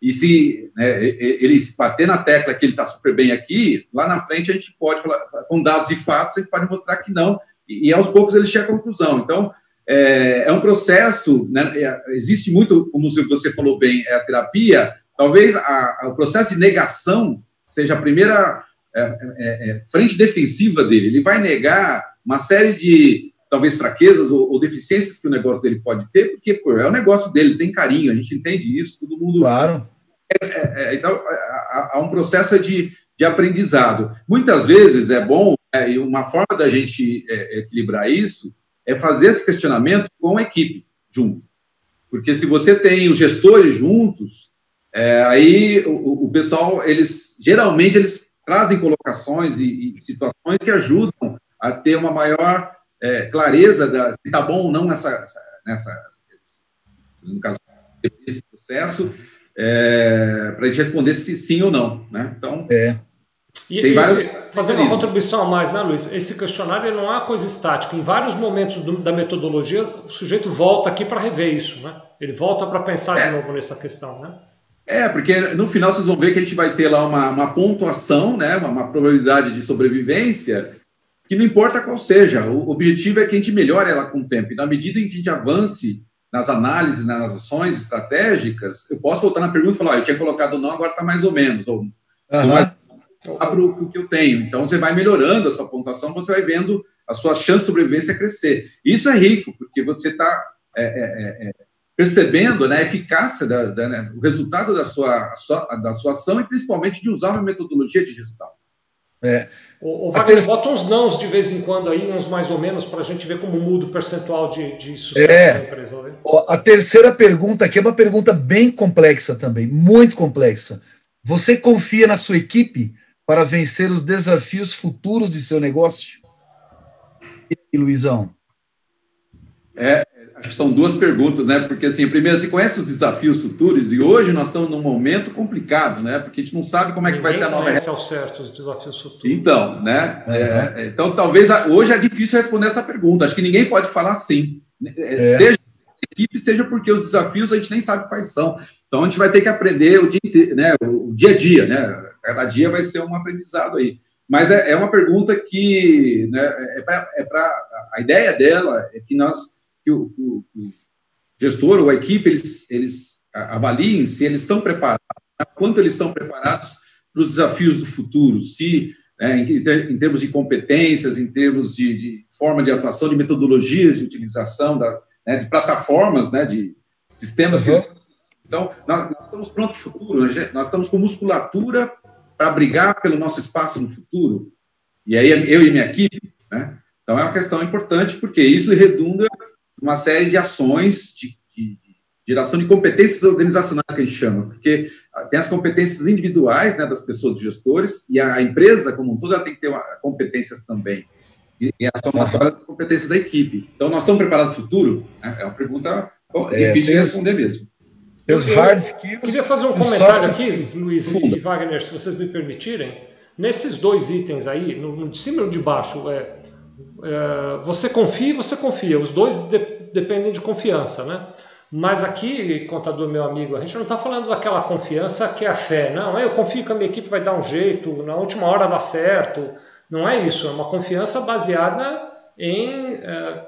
e se né, ele bater na tecla que ele está super bem aqui, lá na frente a gente pode falar, com dados e fatos, a gente pode mostrar que não, e, aos poucos ele chega à conclusão. Então, é, é um processo, né, é, existe muito, como você falou bem, é a terapia, talvez a, a, o processo de negação seja a primeira é, é, é, frente defensiva dele. Ele vai negar uma série de, talvez, fraquezas ou, ou, deficiências que o negócio dele pode ter, porque pô, é o negócio dele, tem carinho, a gente entende isso, todo mundo. Claro. É, é, então, há, há, um processo de, de aprendizado. Muitas vezes é bom, e uma forma da gente equilibrar isso é fazer esse questionamento com a equipe junto. Porque se você tem os gestores juntos, é, aí o, o, pessoal, eles geralmente eles trazem colocações e, e situações que ajudam a ter uma maior é, clareza da, se está bom ou não nessa, nessa no caso desse processo, é, para a gente responder se sim ou não, né? Então é. E, tem vários fazer uma contribuição a mais, né, Luiz? Esse questionário não é uma coisa estática. Em vários momentos do, da metodologia, o sujeito volta aqui para rever isso, né? Ele volta para pensar é. de novo nessa questão, né? É, porque no final vocês vão ver que a gente vai ter lá uma, uma pontuação, né, uma, uma, probabilidade de sobrevivência, que não importa qual seja, o objetivo é que a gente melhore ela com o tempo. E na medida em que a gente avance nas análises, nas ações estratégicas, eu posso voltar na pergunta e falar, eu tinha colocado não, agora está mais ou menos, ou uhum. para o que eu tenho. Então, você vai melhorando a sua pontuação, você vai vendo a sua chance de sobrevivência crescer. Isso é rico, porque você está é, é, é, percebendo né, a eficácia, da, da né, o resultado da sua, sua, da sua ação e principalmente de usar uma metodologia de gestão. É. O, o Wagner, bota uns nãos de vez em quando aí, uns mais ou menos, para a gente ver como muda o percentual de, de sucesso é. da empresa. Né? A terceira pergunta aqui é uma pergunta bem complexa também, muito complexa. Você confia na sua equipe para vencer os desafios futuros de seu negócio? E aí, Luizão? É, Acho que são duas perguntas, né? Porque, assim, primeiro, você conhece os desafios futuros e hoje nós estamos num momento complicado, né? Porque a gente não sabe como é que vai ser a nova... Ninguém ao certo os desafios futuros. Então, né? Uhum. É, então, talvez, hoje é difícil responder essa pergunta. Acho que ninguém pode falar sim. É. Seja equipe, seja porque os desafios a gente nem sabe quais são. Então, a gente vai ter que aprender o dia, né? o dia a dia, né? Cada dia vai ser um aprendizado aí. Mas é, é uma pergunta que né, é para é a ideia dela é que nós que o, o, o gestor ou a equipe eles, eles avaliem se eles estão preparados, quanto eles estão preparados para os desafios do futuro, se né, em, em, termos de competências, em termos de, de, forma de atuação, de metodologias de utilização, da, né, de plataformas, né, de sistemas. Uhum. Que... Então, nós, nós, estamos prontos para o futuro, nós estamos com musculatura para brigar pelo nosso espaço no futuro. E aí, eu e minha equipe, né? Então, é uma questão importante, porque isso redunda uma série de ações de, de, de, geração de competências organizacionais que a gente chama, porque tem as competências individuais né, das pessoas, dos gestores, e a, empresa, como um todo, ela tem que ter uma, competências também. E, e a somatória das competências da equipe. Então, nós estamos preparados para o futuro? É uma pergunta bom, é, difícil de responder mesmo. Os hard skills. Eu queria fazer um comentário aqui, Luiz e Wagner, se vocês me permitirem. Nesses dois itens aí, no, de cima e no de baixo, é, você confia e você confia. Os dois de, dependem de confiança, né? Mas aqui, contador meu amigo, a gente não está falando daquela confiança que é a fé. Não, eu confio que a minha equipe vai dar um jeito, na última hora dá certo. Não é isso, é uma confiança baseada em, é,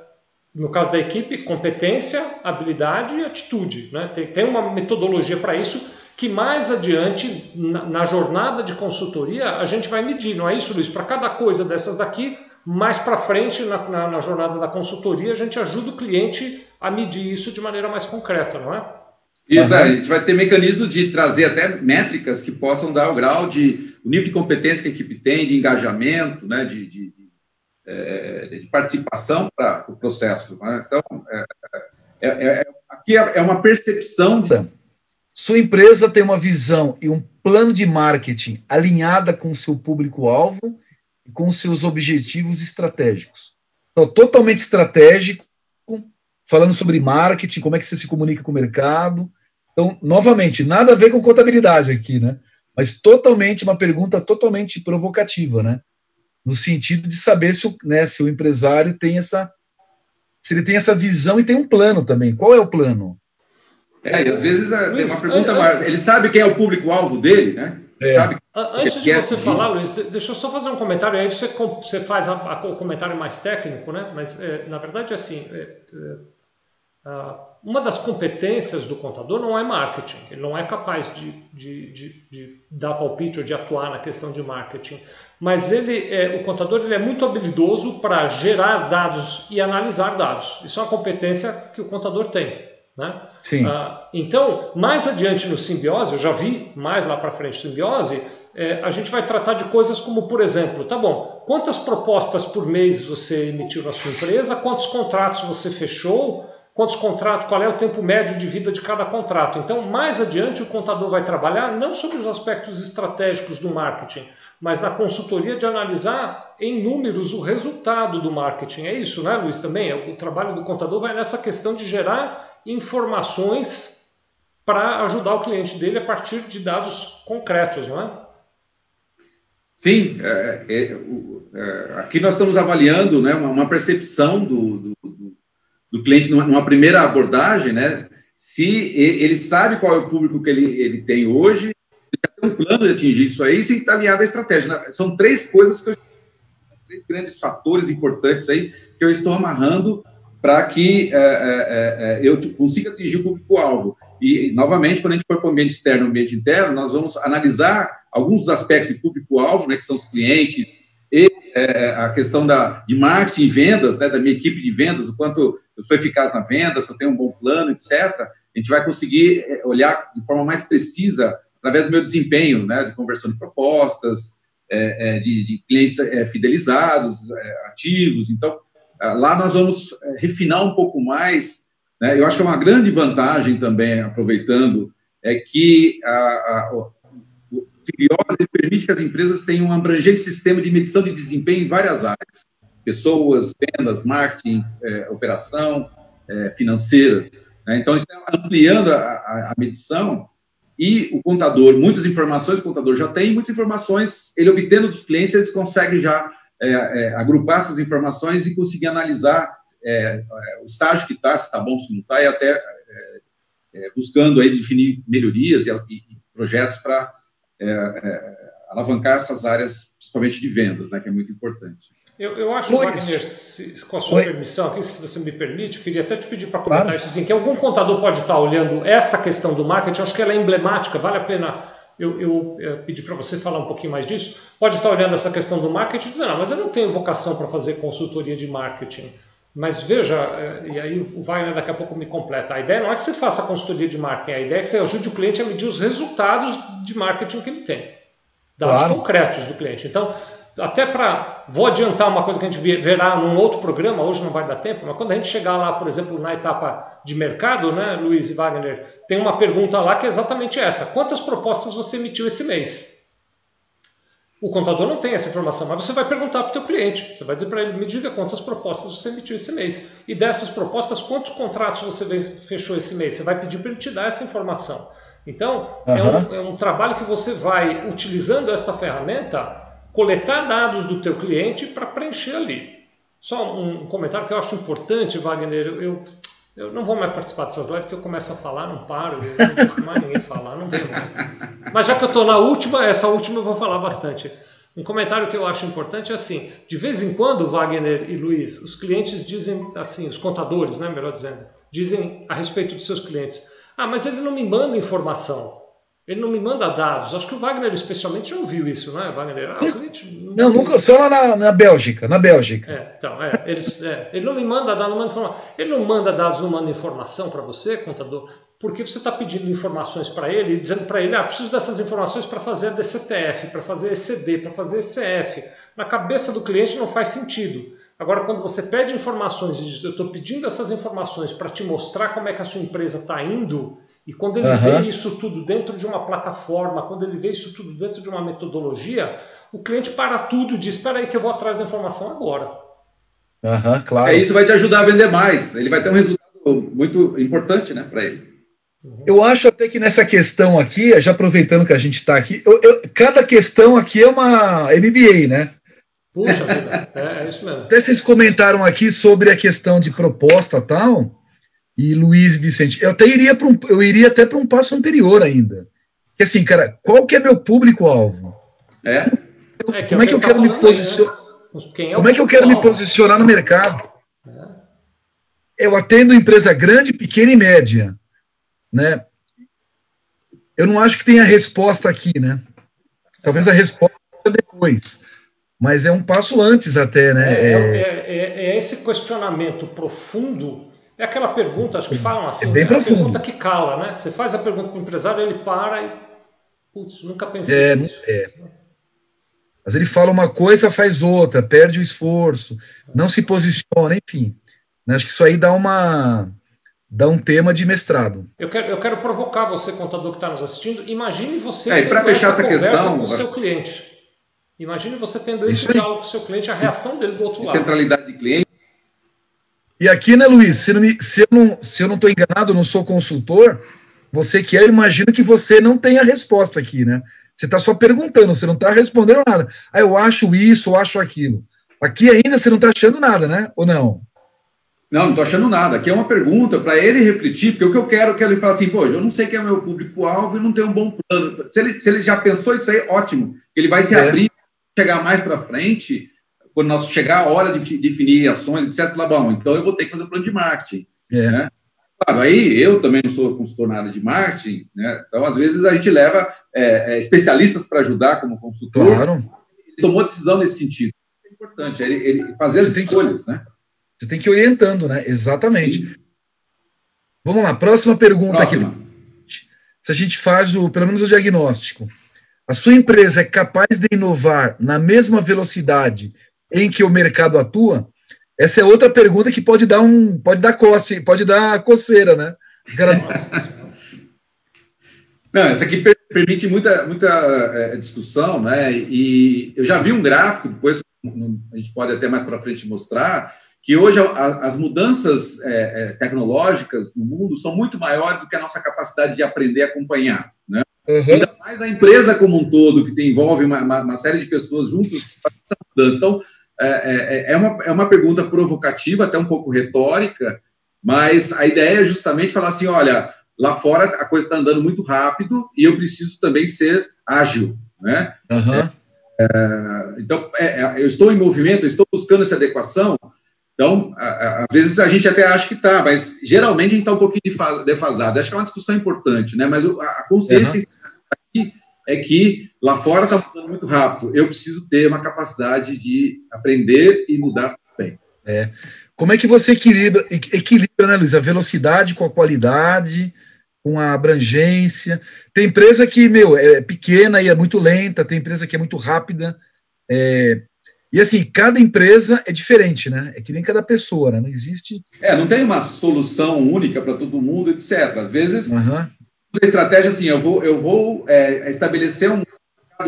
no caso da equipe, competência, habilidade e atitude. Né? Tem, uma metodologia para isso que mais adiante, na, jornada de consultoria, a gente vai medir, não é isso, Luiz? Para cada coisa dessas daqui, mais para frente, na, na, na, jornada da consultoria, a gente ajuda o cliente a medir isso de maneira mais concreta, não é? Isso, uhum. é, a gente vai ter mecanismo de trazer até métricas que possam dar o grau de, o nível de competência que a equipe tem, de engajamento, né, de, de, de, é, de participação para o processo. Né? Então, é, é, é aqui é uma percepção de sua empresa tem uma visão e um plano de marketing alinhada com o seu público-alvo e com seus objetivos estratégicos. Então, totalmente estratégico, falando sobre marketing, como é que você se comunica com o mercado. Então, novamente, nada a ver com contabilidade aqui, né? Mas totalmente uma pergunta totalmente provocativa, né? No sentido de saber se o, né, se o empresário tem essa se ele tem essa visão e tem um plano também. Qual é o plano? É, e às vezes é, uma pergunta maior. Ele sabe quem é o público-alvo dele, né? É. Antes de você falar, Luiz, deixa eu só fazer um comentário, aí você, você faz a, a, o comentário mais técnico, né? Mas, é, na verdade, assim, é, é, uma das competências do contador não é marketing. Ele não é capaz de, de, de, de dar palpite ou de atuar na questão de marketing. Mas ele, é, o contador ele é muito habilidoso para gerar dados e analisar dados. Isso é uma competência que o contador tem. Né? Sim. Ah, então, mais adiante no simbiose, eu já vi mais lá para frente simbiose, é, a gente vai tratar de coisas como, por exemplo, tá bom, quantas propostas por mês você emitiu na sua empresa, quantos contratos você fechou, quantos contratos, qual é o tempo médio de vida de cada contrato. Então, mais adiante, o contador vai trabalhar não sobre os aspectos estratégicos do marketing, mas na consultoria de analisar em números o resultado do marketing. É isso, né, Luiz? Também o trabalho do contador vai nessa questão de gerar informações para ajudar o cliente dele a partir de dados concretos, não é? Sim, é, é, é, aqui nós estamos avaliando né, uma, percepção do, do, do, cliente numa, numa, primeira abordagem, né, se ele sabe qual é o público que ele, ele tem hoje, um plano de atingir isso aí, se está alinhado à estratégia. Né? São três coisas que eu, três grandes fatores importantes aí que eu estou amarrando para que é, é, é, eu consiga atingir o público-alvo. E, novamente, quando a gente for para o ambiente externo e ambiente interno, nós vamos analisar alguns dos aspectos de público-alvo, né, que são os clientes, e é, a questão da, de marketing e vendas, né, da minha equipe de vendas, o quanto eu sou eficaz na venda, se eu tenho um bom plano, etc. A gente vai conseguir é, olhar de forma mais precisa através do meu desempenho, né, de conversão de propostas, é, é, de, de, clientes é, fidelizados, é, ativos. Então, é, lá nós vamos refinar um pouco mais. Né, eu acho que é uma grande vantagem também, aproveitando, é que a, a, o Filiose permite que as empresas tenham um abrangente sistema de medição de desempenho em várias áreas. Pessoas, vendas, marketing, operação, financeira. Né. Então, está ampliando a, a medição e o contador, muitas informações o contador já tem, muitas informações, ele obtendo dos clientes, eles conseguem já é, é, agrupar essas informações e conseguir analisar é, é o estágio que está, se está bom, se não está, e até é, é, buscando aí definir melhorias e, e projetos para alavancar essas áreas, principalmente de vendas, né, que é muito importante. Eu, eu acho, Luiz. Wagner, se, com a sua Oi. permissão aqui, se você me permite, eu queria até te pedir para comentar claro. isso assim, que algum contador pode estar olhando essa questão do marketing, acho que ela é emblemática, vale a pena eu, eu, eu pedi para você falar um pouquinho mais disso. Pode estar olhando essa questão do marketing e dizer, não, mas eu não tenho vocação para fazer consultoria de marketing. Mas veja, é, e aí o Wagner daqui a pouco me completa. A ideia não é que você faça consultoria de marketing, a ideia é que você ajude o cliente a medir os resultados de marketing que ele tem. Dados claro. concretos do cliente. Então, até para. Vou adiantar uma coisa que a gente verá num outro programa, hoje não vai dar tempo, mas quando a gente chegar lá, por exemplo, na etapa de mercado, né, Luiz e Wagner, tem uma pergunta lá que é exatamente essa: quantas propostas você emitiu esse mês? O contador não tem essa informação, mas você vai perguntar para o teu cliente. Você vai dizer para ele, me diga quantas propostas você emitiu esse mês. E dessas propostas, quantos contratos você fechou esse mês? Você vai pedir para ele te dar essa informação. Então, uhum. é, um, é um trabalho que você vai, utilizando esta ferramenta, coletar dados do teu cliente para preencher ali. Só um comentário que eu acho importante, Wagner, eu, eu não vou mais participar dessas lives porque eu começo a falar, não paro, eu não mais ninguém falar, não tenho mais. Mas já que eu estou na última, essa última eu vou falar bastante. Um comentário que eu acho importante é assim: de vez em quando, Wagner e Luiz, os clientes dizem assim, os contadores, né, melhor dizendo, dizem a respeito dos seus clientes: ah, mas ele não me manda informação. Ele não me manda dados. Acho que o Wagner especialmente já ouviu isso, não é, Wagner? Ah, cliente, não, nunca, só lá na, na, Bélgica, na Bélgica. É, então, é, eles, é, ele não me manda dados, não manda informação. Ele não manda dados, não manda informação para você, contador, porque você está pedindo informações para ele dizendo para ele, ah, preciso dessas informações para fazer a DCTF, para fazer ECD, para fazer ECF. Na cabeça do cliente não faz sentido. Agora, quando você pede informações e diz, eu estou pedindo essas informações para te mostrar como é que a sua empresa está indo, e quando ele uhum. vê isso tudo dentro de uma plataforma, quando ele vê isso tudo dentro de uma metodologia, o cliente para tudo e diz: Espera aí, que eu vou atrás da informação agora. Uhum, claro. É, isso vai te ajudar a vender mais. Ele vai ter um resultado muito importante né, para ele. Uhum. Eu acho até que nessa questão aqui, já aproveitando que a gente está aqui, eu, eu, cada questão aqui é uma MBA, né? Puxa, é, é isso mesmo. Até vocês comentaram aqui sobre a questão de proposta tal e Luiz Vicente. Eu até iria para um, eu iria até para um passo anterior ainda. Que assim, cara, qual que é meu público-alvo? É? é como é que eu quero me posicionar? Como é que eu quero me posicionar no mercado? É. Eu atendo empresa grande, pequena e média, né? Eu não acho que tenha resposta aqui, né? Talvez a resposta seja depois, mas é um passo antes até, né? É, é, é, é esse questionamento profundo é aquela pergunta, acho que falam assim, é bem é a pergunta que cala, né? Você faz a pergunta para o empresário, ele para e. Putz, nunca pensei é, nisso. É. Mas ele fala uma coisa, faz outra, perde o esforço, não se posiciona, enfim. Né? Acho que isso aí dá uma dá um tema de mestrado. Eu quero, eu quero provocar você, contador que está nos assistindo. Imagine você é, para fechar essa, essa questão com o seu cliente. Imagine você tendo esse diálogo com o seu cliente, a reação dele do outro lado. Centralidade de cliente e aqui, né, Luiz, se, não me, se eu não se eu não estou enganado, não sou consultor, você que é, imagina que você não tem a resposta aqui, né? Você está só perguntando, você não está respondendo nada. Ah, eu acho isso, eu acho aquilo. Aqui ainda você não está achando nada, né? Ou não? Não, não estou achando nada. Aqui é uma pergunta para ele refletir, porque o que eu quero é que ele fale assim, pô, eu não sei quem é o meu público-alvo e não tenho um bom plano. Se ele, se ele já pensou isso aí, ótimo. Ele vai se é. abrir, chegar mais para frente quando nós chegar a hora de definir ações, etc., lá, bom, então eu vou ter que fazer um plano de marketing. É. Né? Claro, aí eu também não sou consultor na área de marketing, né? então às vezes a gente leva é, é, especialistas para ajudar como consultor. Claro. Ele tomou decisão nesse sentido. É importante, ele, ele fazer as escolhas, que, né? Você tem que ir orientando, né? Exatamente. Sim. Vamos lá, próxima pergunta próxima. aqui. Se a gente faz o, pelo menos o diagnóstico, a sua empresa é capaz de inovar na mesma velocidade em que o mercado atua? Essa é outra pergunta que pode dar um, pode dar coce, pode dar coceira, né? *laughs* Não, essa aqui permite muita, muita é, discussão, né? E eu já vi um gráfico, depois a gente pode até mais para frente mostrar, que hoje a, as mudanças é, é, tecnológicas no mundo são muito maiores do que a nossa capacidade de aprender a acompanhar, né? Uhum. Ainda mais a empresa como um todo, que envolve uma, uma, uma série de pessoas juntas, mudança. Então, é, é, é, uma, é uma pergunta provocativa, até um pouco retórica, mas a ideia é justamente falar assim: olha, lá fora a coisa está andando muito rápido e eu preciso também ser ágil, né? Uhum. É, então, é, é, eu estou em movimento, eu estou buscando essa adequação. Então, às vezes a gente até acha que está, mas geralmente a gente está um pouquinho defasado. Acho que é uma discussão importante, né? Mas a consciência uhum. É que lá fora está mudando muito rápido. Eu preciso ter uma capacidade de aprender e mudar também. É. Como é que você equilibra, equilibra, né, Luiz, a velocidade com a qualidade, com a abrangência? Tem empresa que, meu, é pequena e é muito lenta, tem empresa que é muito rápida. É, e assim, cada empresa é diferente, né? É que nem cada pessoa, né? Não existe. É, não tem uma solução única para todo mundo, etc. Às vezes, uhum. A estratégia assim, eu vou, eu vou é, estabelecer um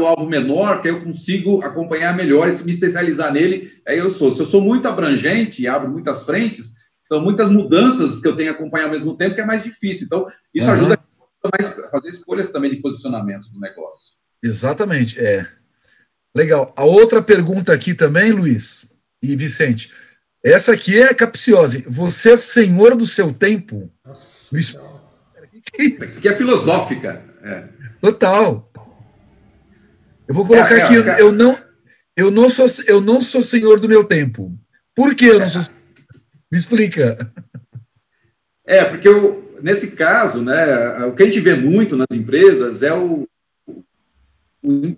alvo menor que eu consigo acompanhar melhor e me especializar nele. Aí eu sou. Se eu sou muito abrangente e abro muitas frentes, são muitas mudanças que eu tenho que acompanhar ao mesmo tempo que é mais difícil. Então, isso uhum. ajuda a fazer escolhas também de posicionamento do negócio. Exatamente, é. Legal. A outra pergunta aqui também, Luiz e Vicente. Essa aqui é capciosa. Você é senhor do seu tempo? Nossa, Luiz... que, é é filosófica. É. Total. Eu vou colocar é, aqui, é, eu, não, eu, não sou, eu não sou senhor do meu tempo. Por que eu não sou Me explica. É, porque eu, nesse caso, né, o que a gente vê muito nas empresas é o, o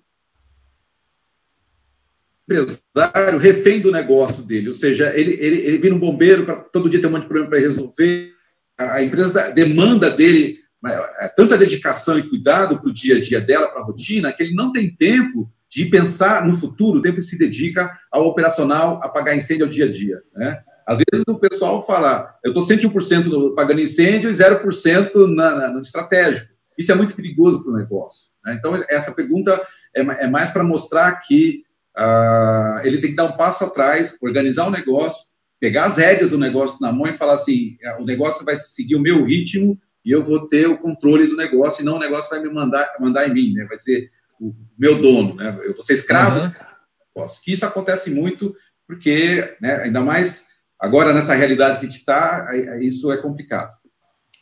empresário refém do negócio dele, ou seja, ele, ele, ele vira um bombeiro, para todo dia tem um monte de problema para resolver, a empresa demanda dele é, tanta dedicação e cuidado para o dia a dia dela, para a rotina, que ele não tem tempo de pensar no futuro, o tempo que se dedica ao operacional, a pagar incêndio ao dia a dia. Né? Às vezes o pessoal fala, eu estou 101% pagando incêndio e 0% na, na, no estratégico. Isso é muito perigoso para o negócio. Né? Então, essa pergunta é, é mais para mostrar que uh, ele tem que dar um passo atrás, organizar o negócio, pegar as rédeas do negócio na mão e falar assim: é, o negócio vai seguir o meu ritmo e eu vou ter o controle do negócio, e não o negócio vai me mandar, mandar em mim, né? vai ser o meu dono, né? eu vou ser escravo uhum. Que isso acontece muito, porque, né, ainda mais agora nessa realidade que a gente está, isso é complicado.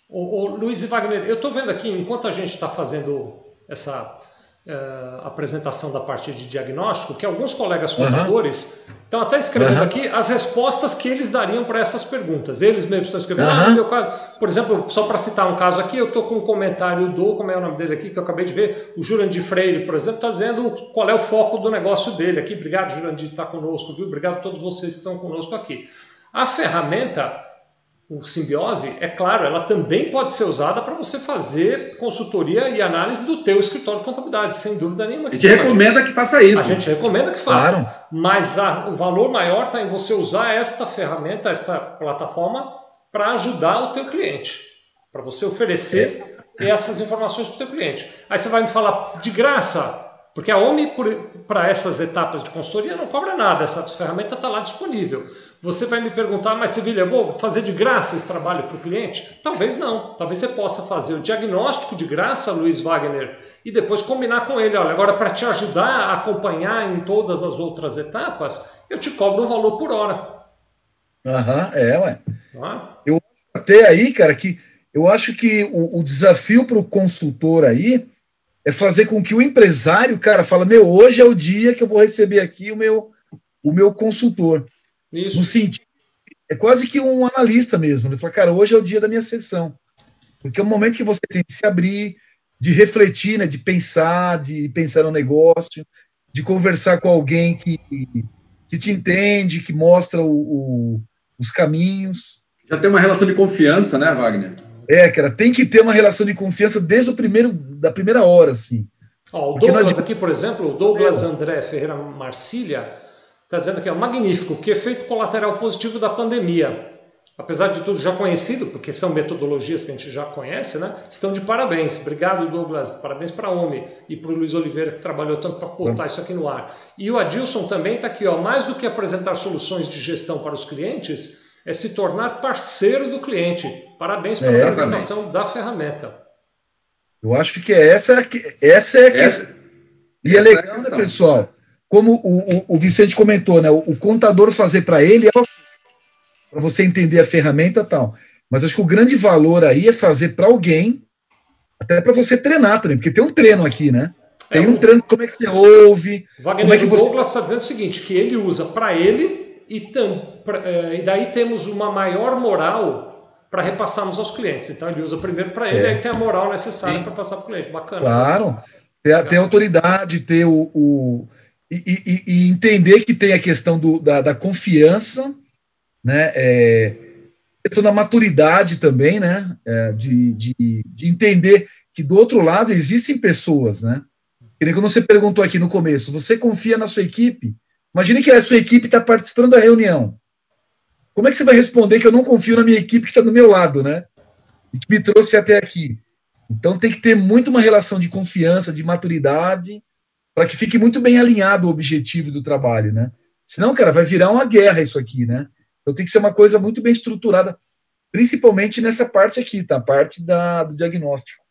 O, o Luiz e Wagner, eu estou vendo aqui, enquanto a gente está fazendo essa uh, apresentação da parte de diagnóstico, que alguns colegas contadores uhum. estão até escrevendo uhum. aqui as respostas que eles dariam para essas perguntas. Eles mesmos estão escrevendo. Uhum. Ah, por exemplo, só para citar um caso aqui, eu estou com um comentário do, como é o nome dele aqui, que eu acabei de ver, o Jurandir Freire, por exemplo, está dizendo qual é o foco do negócio dele aqui. Obrigado, Jurandir, de estar conosco, viu? Obrigado a todos vocês que estão conosco aqui. A ferramenta o simbiose, é claro, ela também pode ser usada para você fazer consultoria e análise do teu escritório de contabilidade, sem dúvida nenhuma. A gente recomenda que faça isso. A gente recomenda que faça. Claro. Mas a, o valor maior está em você usar esta ferramenta, esta plataforma, para ajudar o teu cliente, para você oferecer essas informações para o teu cliente. Aí você vai me falar de graça, porque a OMI, para essas etapas de consultoria, não cobra nada, essa ferramenta está lá disponível. Você vai me perguntar, mas Sevilha, eu vou fazer de graça esse trabalho para o cliente? Talvez não. Talvez você possa fazer o diagnóstico de graça, Luiz Wagner, e depois combinar com ele. Olha, agora para te ajudar a acompanhar em todas as outras etapas, eu te cobro um valor por hora. Aham, é, ué. Ah? Eu até aí, cara, que eu acho que o, o desafio para o consultor aí é fazer com que o empresário, cara, fala, meu, hoje é o dia que eu vou receber aqui o meu, o meu consultor. Isso. No sentido, é quase que um analista mesmo. Ele fala, cara, hoje é o dia da minha sessão. Porque é o momento que você tem de se abrir, de refletir, né, de pensar, de pensar no negócio, de conversar com alguém que, que te entende, que mostra o, o, os caminhos. Já tem uma relação de confiança, né, Wagner? É, cara, tem que ter uma relação de confiança desde o primeiro, da primeira hora, assim. Ó, o Douglas aqui, por exemplo, o Douglas André Ferreira Marcília, está dizendo aqui, ó, magnífico, que efeito colateral positivo da pandemia. Apesar de tudo já conhecido, porque são metodologias que a gente já conhece, né? Estão de parabéns. Obrigado, Douglas. Parabéns para a OMI e para o Luiz Oliveira, que trabalhou tanto para botar isso aqui no ar. E o Adilson também está aqui, ó. Mais do que apresentar soluções de gestão para os clientes, é se tornar parceiro do cliente. Parabéns pela é, apresentação da ferramenta. Eu acho que essa é, essa é a essa, E é legal, é né, pessoal? Como o, o, o, Vicente comentou, né? O, o contador fazer para ele é para você entender a ferramenta tal. Mas acho que o grande valor aí é fazer para alguém, até para você treinar também, porque tem um treino aqui, né? Tem é, um treino como é que você ouve. Wagner como é que você... Douglas está dizendo o seguinte: que ele usa para ele e, tam, pra, é, e daí temos uma maior moral para repassarmos aos clientes. Então ele usa primeiro para ele, é. aí tem a moral necessária para passar para o cliente. Bacana. Claro. ter, ter autoridade, ter o, o e, e, e, entender que tem a questão do, da, da confiança, né? É, questão da maturidade também, né? É, de, de, de entender que do outro lado existem pessoas, né? Que nem quando você perguntou aqui no começo, você confia na sua equipe? Imagine que a sua equipe está participando da reunião. Como é que você vai responder que eu não confio na minha equipe que está do meu lado, né? E que me trouxe até aqui? Então tem que ter muito uma relação de confiança, de maturidade, para que fique muito bem alinhado o objetivo do trabalho, né? Senão, cara, vai virar uma guerra isso aqui, né? Então tem que ser uma coisa muito bem estruturada, principalmente nessa parte aqui, tá? A parte da, do diagnóstico.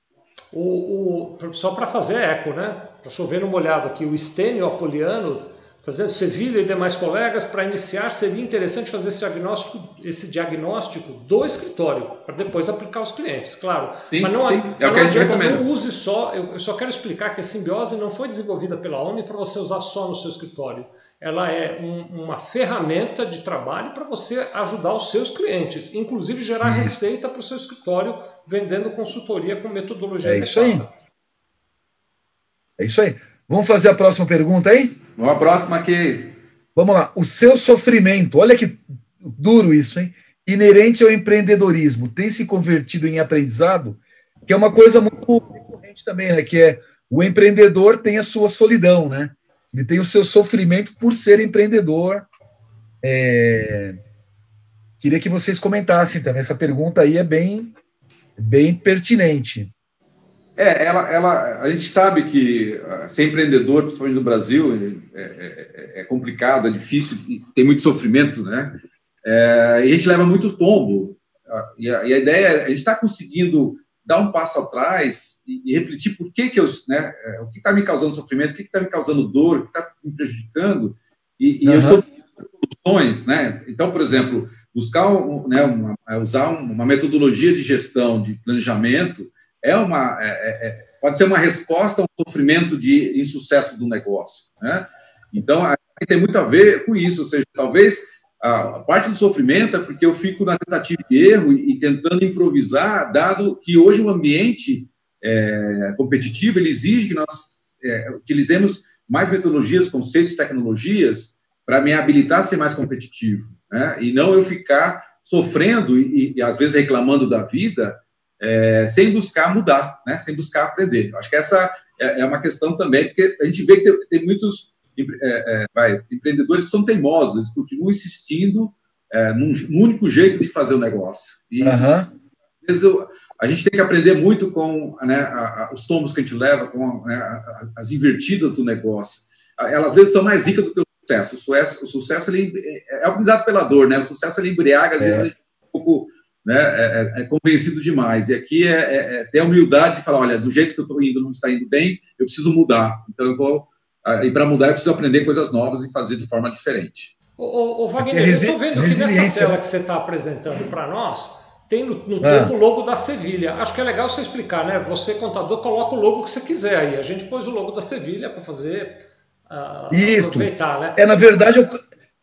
O, o só para fazer eco, né? Para chover no molhado aqui, o Estênio Apoliano fazendo Sevilha e demais colegas, para iniciar seria interessante fazer esse diagnóstico, esse diagnóstico do escritório, para depois aplicar aos clientes, claro. Sim, mas não, sim, é o que a gente recomenda. Não use só, eu, só quero explicar que a simbiose não foi desenvolvida pela OMI para você usar só no seu escritório. Ela é um, uma ferramenta de trabalho para você ajudar os seus clientes, inclusive gerar receita para o seu escritório vendendo consultoria com metodologia. É isso aí. É isso aí. Vamos fazer a próxima pergunta aí? À próxima aqui. Vamos lá. O seu sofrimento, olha que duro isso, hein? Inerente ao empreendedorismo, tem se convertido em aprendizado, que é uma coisa muito recorrente também, né? Que é o empreendedor tem a sua solidão, né? Ele tem o seu sofrimento por ser empreendedor. É... Queria que vocês comentassem também. Essa pergunta aí é bem, bem pertinente. É, ela, ela, a gente sabe que ah, ser empreendedor, principalmente no Brasil, é, é, é, é complicado, é difícil, tem muito sofrimento, né? É, e a gente leva muito tombo. Ah, e a, e a ideia é, a gente está conseguindo dar um passo atrás e, e, refletir por que que eu, né, é, o que está me causando sofrimento, o que está me causando dor, o que está me prejudicando, e, e uhum. eu estou soluções, né? Então, por exemplo, buscar, né, uma, usar uma metodologia de gestão, de planejamento, é uma, é, é, é, pode ser uma resposta ao sofrimento de insucesso do negócio. Né? Então, tem muito a ver com isso, ou seja, talvez a parte do sofrimento é porque eu fico na tentativa de erro e, tentando improvisar, dado que hoje o ambiente é, competitivo ele exige que nós é, utilizemos mais metodologias, conceitos, tecnologias para me habilitar a ser mais competitivo, né? e não eu ficar sofrendo e, e às vezes reclamando da vida é, sem buscar mudar, né? sem buscar aprender. Acho que essa é, é uma questão também, porque a gente vê que tem, tem muitos é, é, vai, empreendedores que são teimosos, eles continuam insistindo é, num, num, único jeito de fazer o negócio. E, uhum. às vezes, eu, a gente tem que aprender muito com né, a, a, os tombos que a gente leva, com né, a, as invertidas do negócio. Elas, às vezes, são mais ricas do que o sucesso. O sucesso, o sucesso ele, é, aprendizado pela dor, né? O sucesso ele embriaga, às vezes, um pouco né, é, é, é, convencido demais. E aqui é, é, é, ter a humildade de falar, olha, do jeito que eu estou indo não está indo bem, eu preciso mudar. Então eu vou ah, e para mudar eu preciso aprender coisas novas e fazer de forma diferente. Ô, ô, Wagner, eu estou vendo que nessa tela que você está apresentando para nós tem no, no ah. o logo da Sevilha. Acho que é legal você explicar, né? Você, contador, coloca o logo que você quiser aí. A gente pôs o logo da Sevilha para fazer. Uh, Isso. Aproveitar, né? É, na verdade, eu,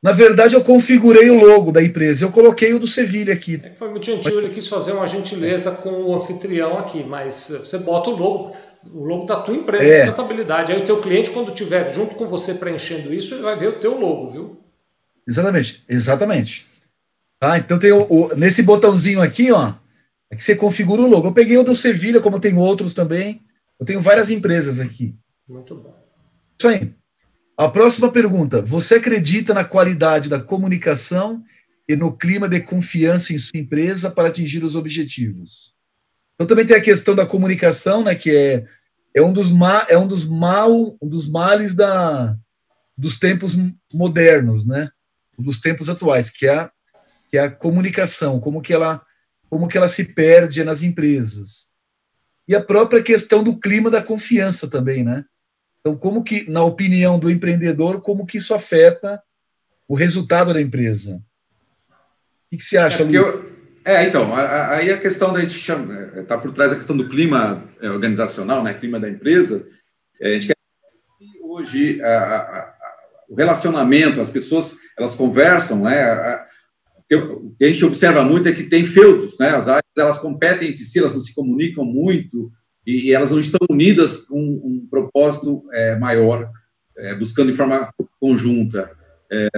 na verdade, eu configurei o logo da empresa. Eu coloquei o do Sevilha aqui. É foi muito gentil, ele quis fazer uma gentileza com o anfitrião aqui, mas você bota o logo, o logo da tua empresa é. de contabilidade. Aí o teu cliente, quando estiver junto com você preenchendo isso, ele vai ver o teu logo, viu? Exatamente, exatamente. Tá, então tem o, o, nesse botãozinho aqui, ó, é que você configura o logo. Eu peguei o do Sevilha, como tem outros também. Eu tenho várias empresas aqui. Muito bom. Isso aí. A próxima pergunta: Você acredita na qualidade da comunicação e no clima de confiança em sua empresa para atingir os objetivos? Então também tem a questão da comunicação, né, que é, é um dos ma, é um dos mal, um dos males da dos tempos modernos, né? Dos tempos atuais, que é a, que é a comunicação, como que ela como que ela se perde nas empresas. E a própria questão do clima da confiança também, né? Então, como que, na opinião do empreendedor, como que isso afeta o resultado da empresa? O que, que você acha, é, eu, é então, aí a questão da gente está é, por trás da questão do clima é, organizacional, né, clima da empresa. É, a gente quer hoje a, a, a, o relacionamento, as pessoas elas conversam, né? o que a gente observa muito é que tem feudos, né? As áreas elas competem entre si, elas não se comunicam muito, e, e elas não estão unidas com um propósito é, maior, é, buscando de forma conjunta. É,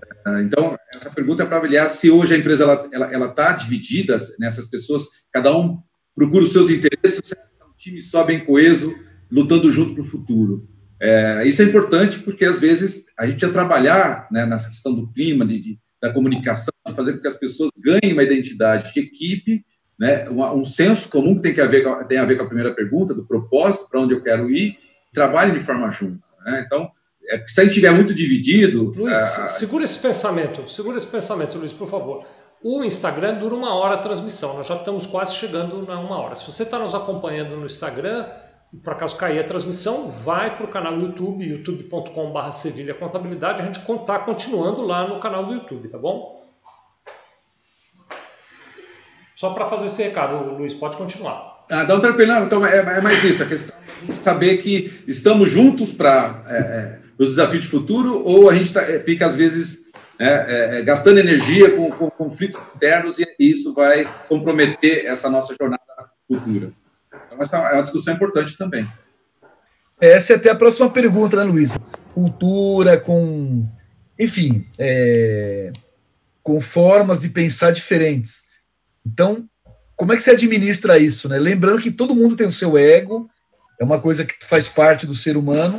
então, essa pergunta é para avaliar se hoje a empresa ela está ela, ela tá dividida nessas pessoas, cada um procura os seus interesses, se é um time só bem coeso, lutando junto para o futuro. É, isso é importante porque, às vezes, a gente ia trabalhar né, nessa questão do clima, de, de, da comunicação, de fazer com que as pessoas ganhem uma identidade de equipe, né, um, um senso comum que tem, que a ver, tem a ver com a primeira pergunta, do propósito, para onde eu quero ir, trabalhe de forma junta. Né? Então, é, se a gente estiver muito dividido. Luiz, a... segura esse pensamento, segura esse pensamento, Luiz, por favor. O Instagram dura uma hora a transmissão, nós já estamos quase chegando na uma hora. Se você está nos acompanhando no Instagram, por acaso cair a transmissão, vai para o canal do YouTube, youtube.com.br Sevilha Contabilidade, a gente está continuando lá no canal do YouTube, tá bom? Só para fazer esse recado, Luiz, pode continuar. Ah, dá um tranquilo, então é, é, mais isso, a questão de saber que estamos juntos para é, é, os desafios de futuro ou a gente tá, é, fica, às vezes, né, é, é, gastando energia com, com, conflitos internos e isso vai comprometer essa nossa jornada futura. Então, essa é uma discussão importante também. Essa é até a próxima pergunta, né, Luiz? Cultura, com. Enfim, é, com formas de pensar diferentes. Então, como é que você administra isso, né? Lembrando que todo mundo tem o seu ego, é uma coisa que faz parte do ser humano,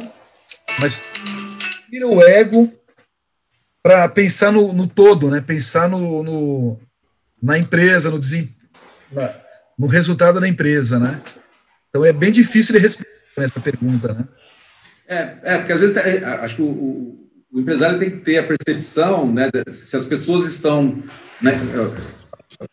mas tira o ego para pensar no, no, todo, né? Pensar no, no na empresa, no, desem, na, no resultado da empresa, né? Então é bem difícil de responder essa pergunta, né? É, é porque às vezes acho que o, o, o, empresário tem que ter a percepção, né? Se as pessoas estão, né,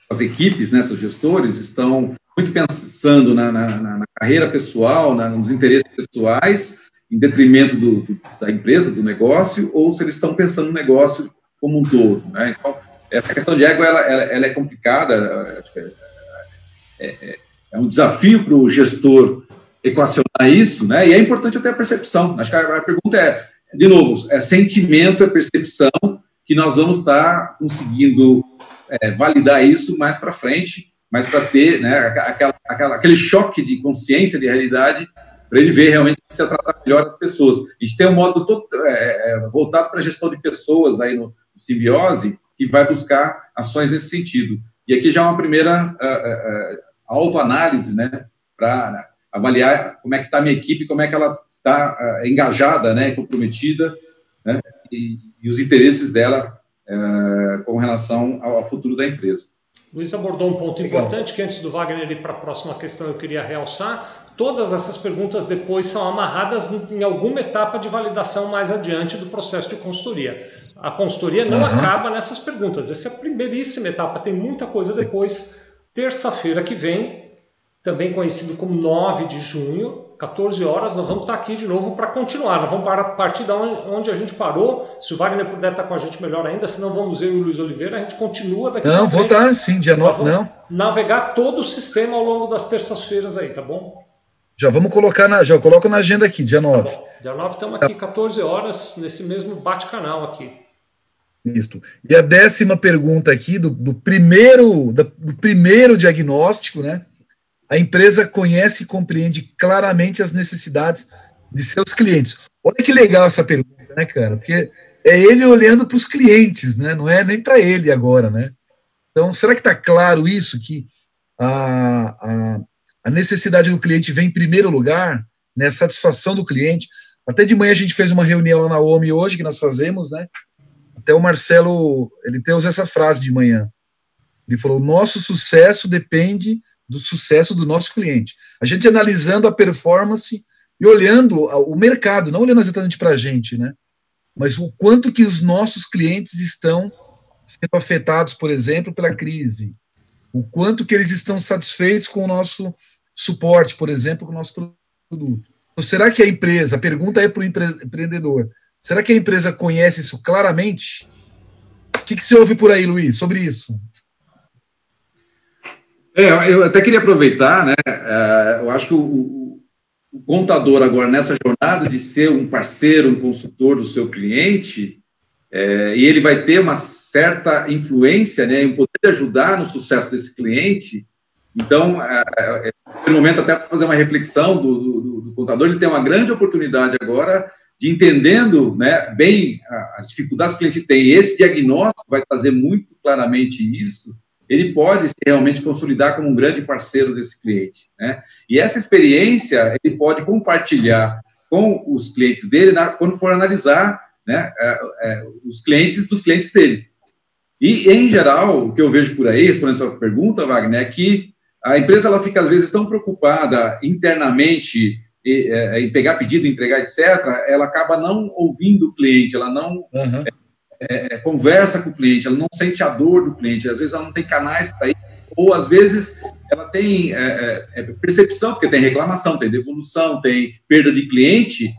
as equipes, né, seus gestores estão muito pensando na, na, na carreira pessoal, na, nos interesses pessoais, em detrimento do, do, da empresa, do negócio, ou se eles estão pensando no negócio como um todo. Né? Então, essa questão de ego ela, ela, ela é complicada, é, é, é um desafio para o gestor equacionar isso, né? e é importante ter a percepção. Acho que a, a pergunta é, de novo, é sentimento, é percepção, que nós vamos estar conseguindo é, validar isso mais para frente, mais para ter né, aquela, aquela, aquele choque de consciência, de realidade, para ele ver realmente que precisa tratar melhor as pessoas. A gente tem um modo todo, é, é, voltado para a gestão de pessoas aí no, no, Simbiose, que vai buscar ações nesse sentido. E aqui já é uma primeira uh, uh, autoanálise, né, para né, avaliar como é que está a minha equipe, como é que ela está uh, engajada, né, comprometida, né, e, e os interesses dela com relação ao, ao futuro da empresa. Luiz abordou um ponto importante que antes do Wagner ir para a próxima questão eu queria realçar. Todas essas perguntas depois são amarradas em alguma etapa de validação mais adiante do processo de consultoria. A consultoria não uhum. acaba nessas perguntas. Essa é a primeiríssima etapa, tem muita coisa depois. Terça-feira que vem, também conhecido como 9 de junho, 14 horas, nós vamos estar aqui de novo para continuar. Nós vamos partir da onde a gente parou. Se o Wagner puder estar com a gente melhor ainda, senão vamos eu e o Luiz Oliveira, a gente continua daqui. Não, vou estar sim, dia 9, não. Navegar todo o sistema ao longo das terças-feiras aí, tá bom? Já vamos colocar na, já coloco na agenda aqui, dia 9. Tá dia 9 estamos aqui 14 horas nesse mesmo bate-canal aqui. Isso. E a décima pergunta aqui do, do primeiro do primeiro diagnóstico, né? A empresa conhece e compreende claramente as necessidades de seus clientes. Olha que legal essa pergunta, né, cara? Porque é ele olhando para os clientes, né? Não é nem para ele agora, né? Então, será que está claro isso que a, a, a, necessidade do cliente vem em primeiro lugar, né? A satisfação do cliente. Até de manhã a gente fez uma reunião lá na OMI hoje que nós fazemos, né? Até o Marcelo, ele tem essa frase de manhã. Ele falou: nosso sucesso depende do sucesso do nosso cliente. A gente analisando a performance e olhando o mercado, não olhando exatamente para a gente, né? Mas o quanto que os nossos clientes estão sendo afetados, por exemplo, pela crise. O quanto que eles estão satisfeitos com o nosso suporte, por exemplo, com o nosso produto. Então, será que a empresa, a pergunta é para o empreendedor, será que a empresa conhece isso claramente? O que, que se ouve por aí, Luiz, sobre isso? É, eu até queria aproveitar, né? É, eu acho que o, o, contador agora nessa jornada de ser um parceiro, um consultor do seu cliente, é, e ele vai ter uma certa influência, né, em poder ajudar no sucesso desse cliente, Então, é, é, momento até para fazer uma reflexão do, do, do, contador, ele tem uma grande oportunidade agora de entendendo né, bem as dificuldades que o cliente tem. Esse diagnóstico vai trazer muito claramente isso. Ele pode realmente consolidar como um grande parceiro desse cliente. Né? E essa experiência ele pode compartilhar com os clientes dele na, quando for analisar né, é, é, os clientes dos clientes dele. E, em geral, o que eu vejo por aí, respondendo a sua pergunta, Wagner, é que a empresa ela fica, às vezes, tão preocupada internamente é, em pegar pedido, entregar, etc., ela acaba não ouvindo o cliente, ela não uhum. É, é, conversa com o cliente, ela não sente a dor do cliente, às vezes ela não tem canais para ir, ou às vezes ela tem é, é, percepção, porque tem reclamação, tem devolução, tem perda de cliente,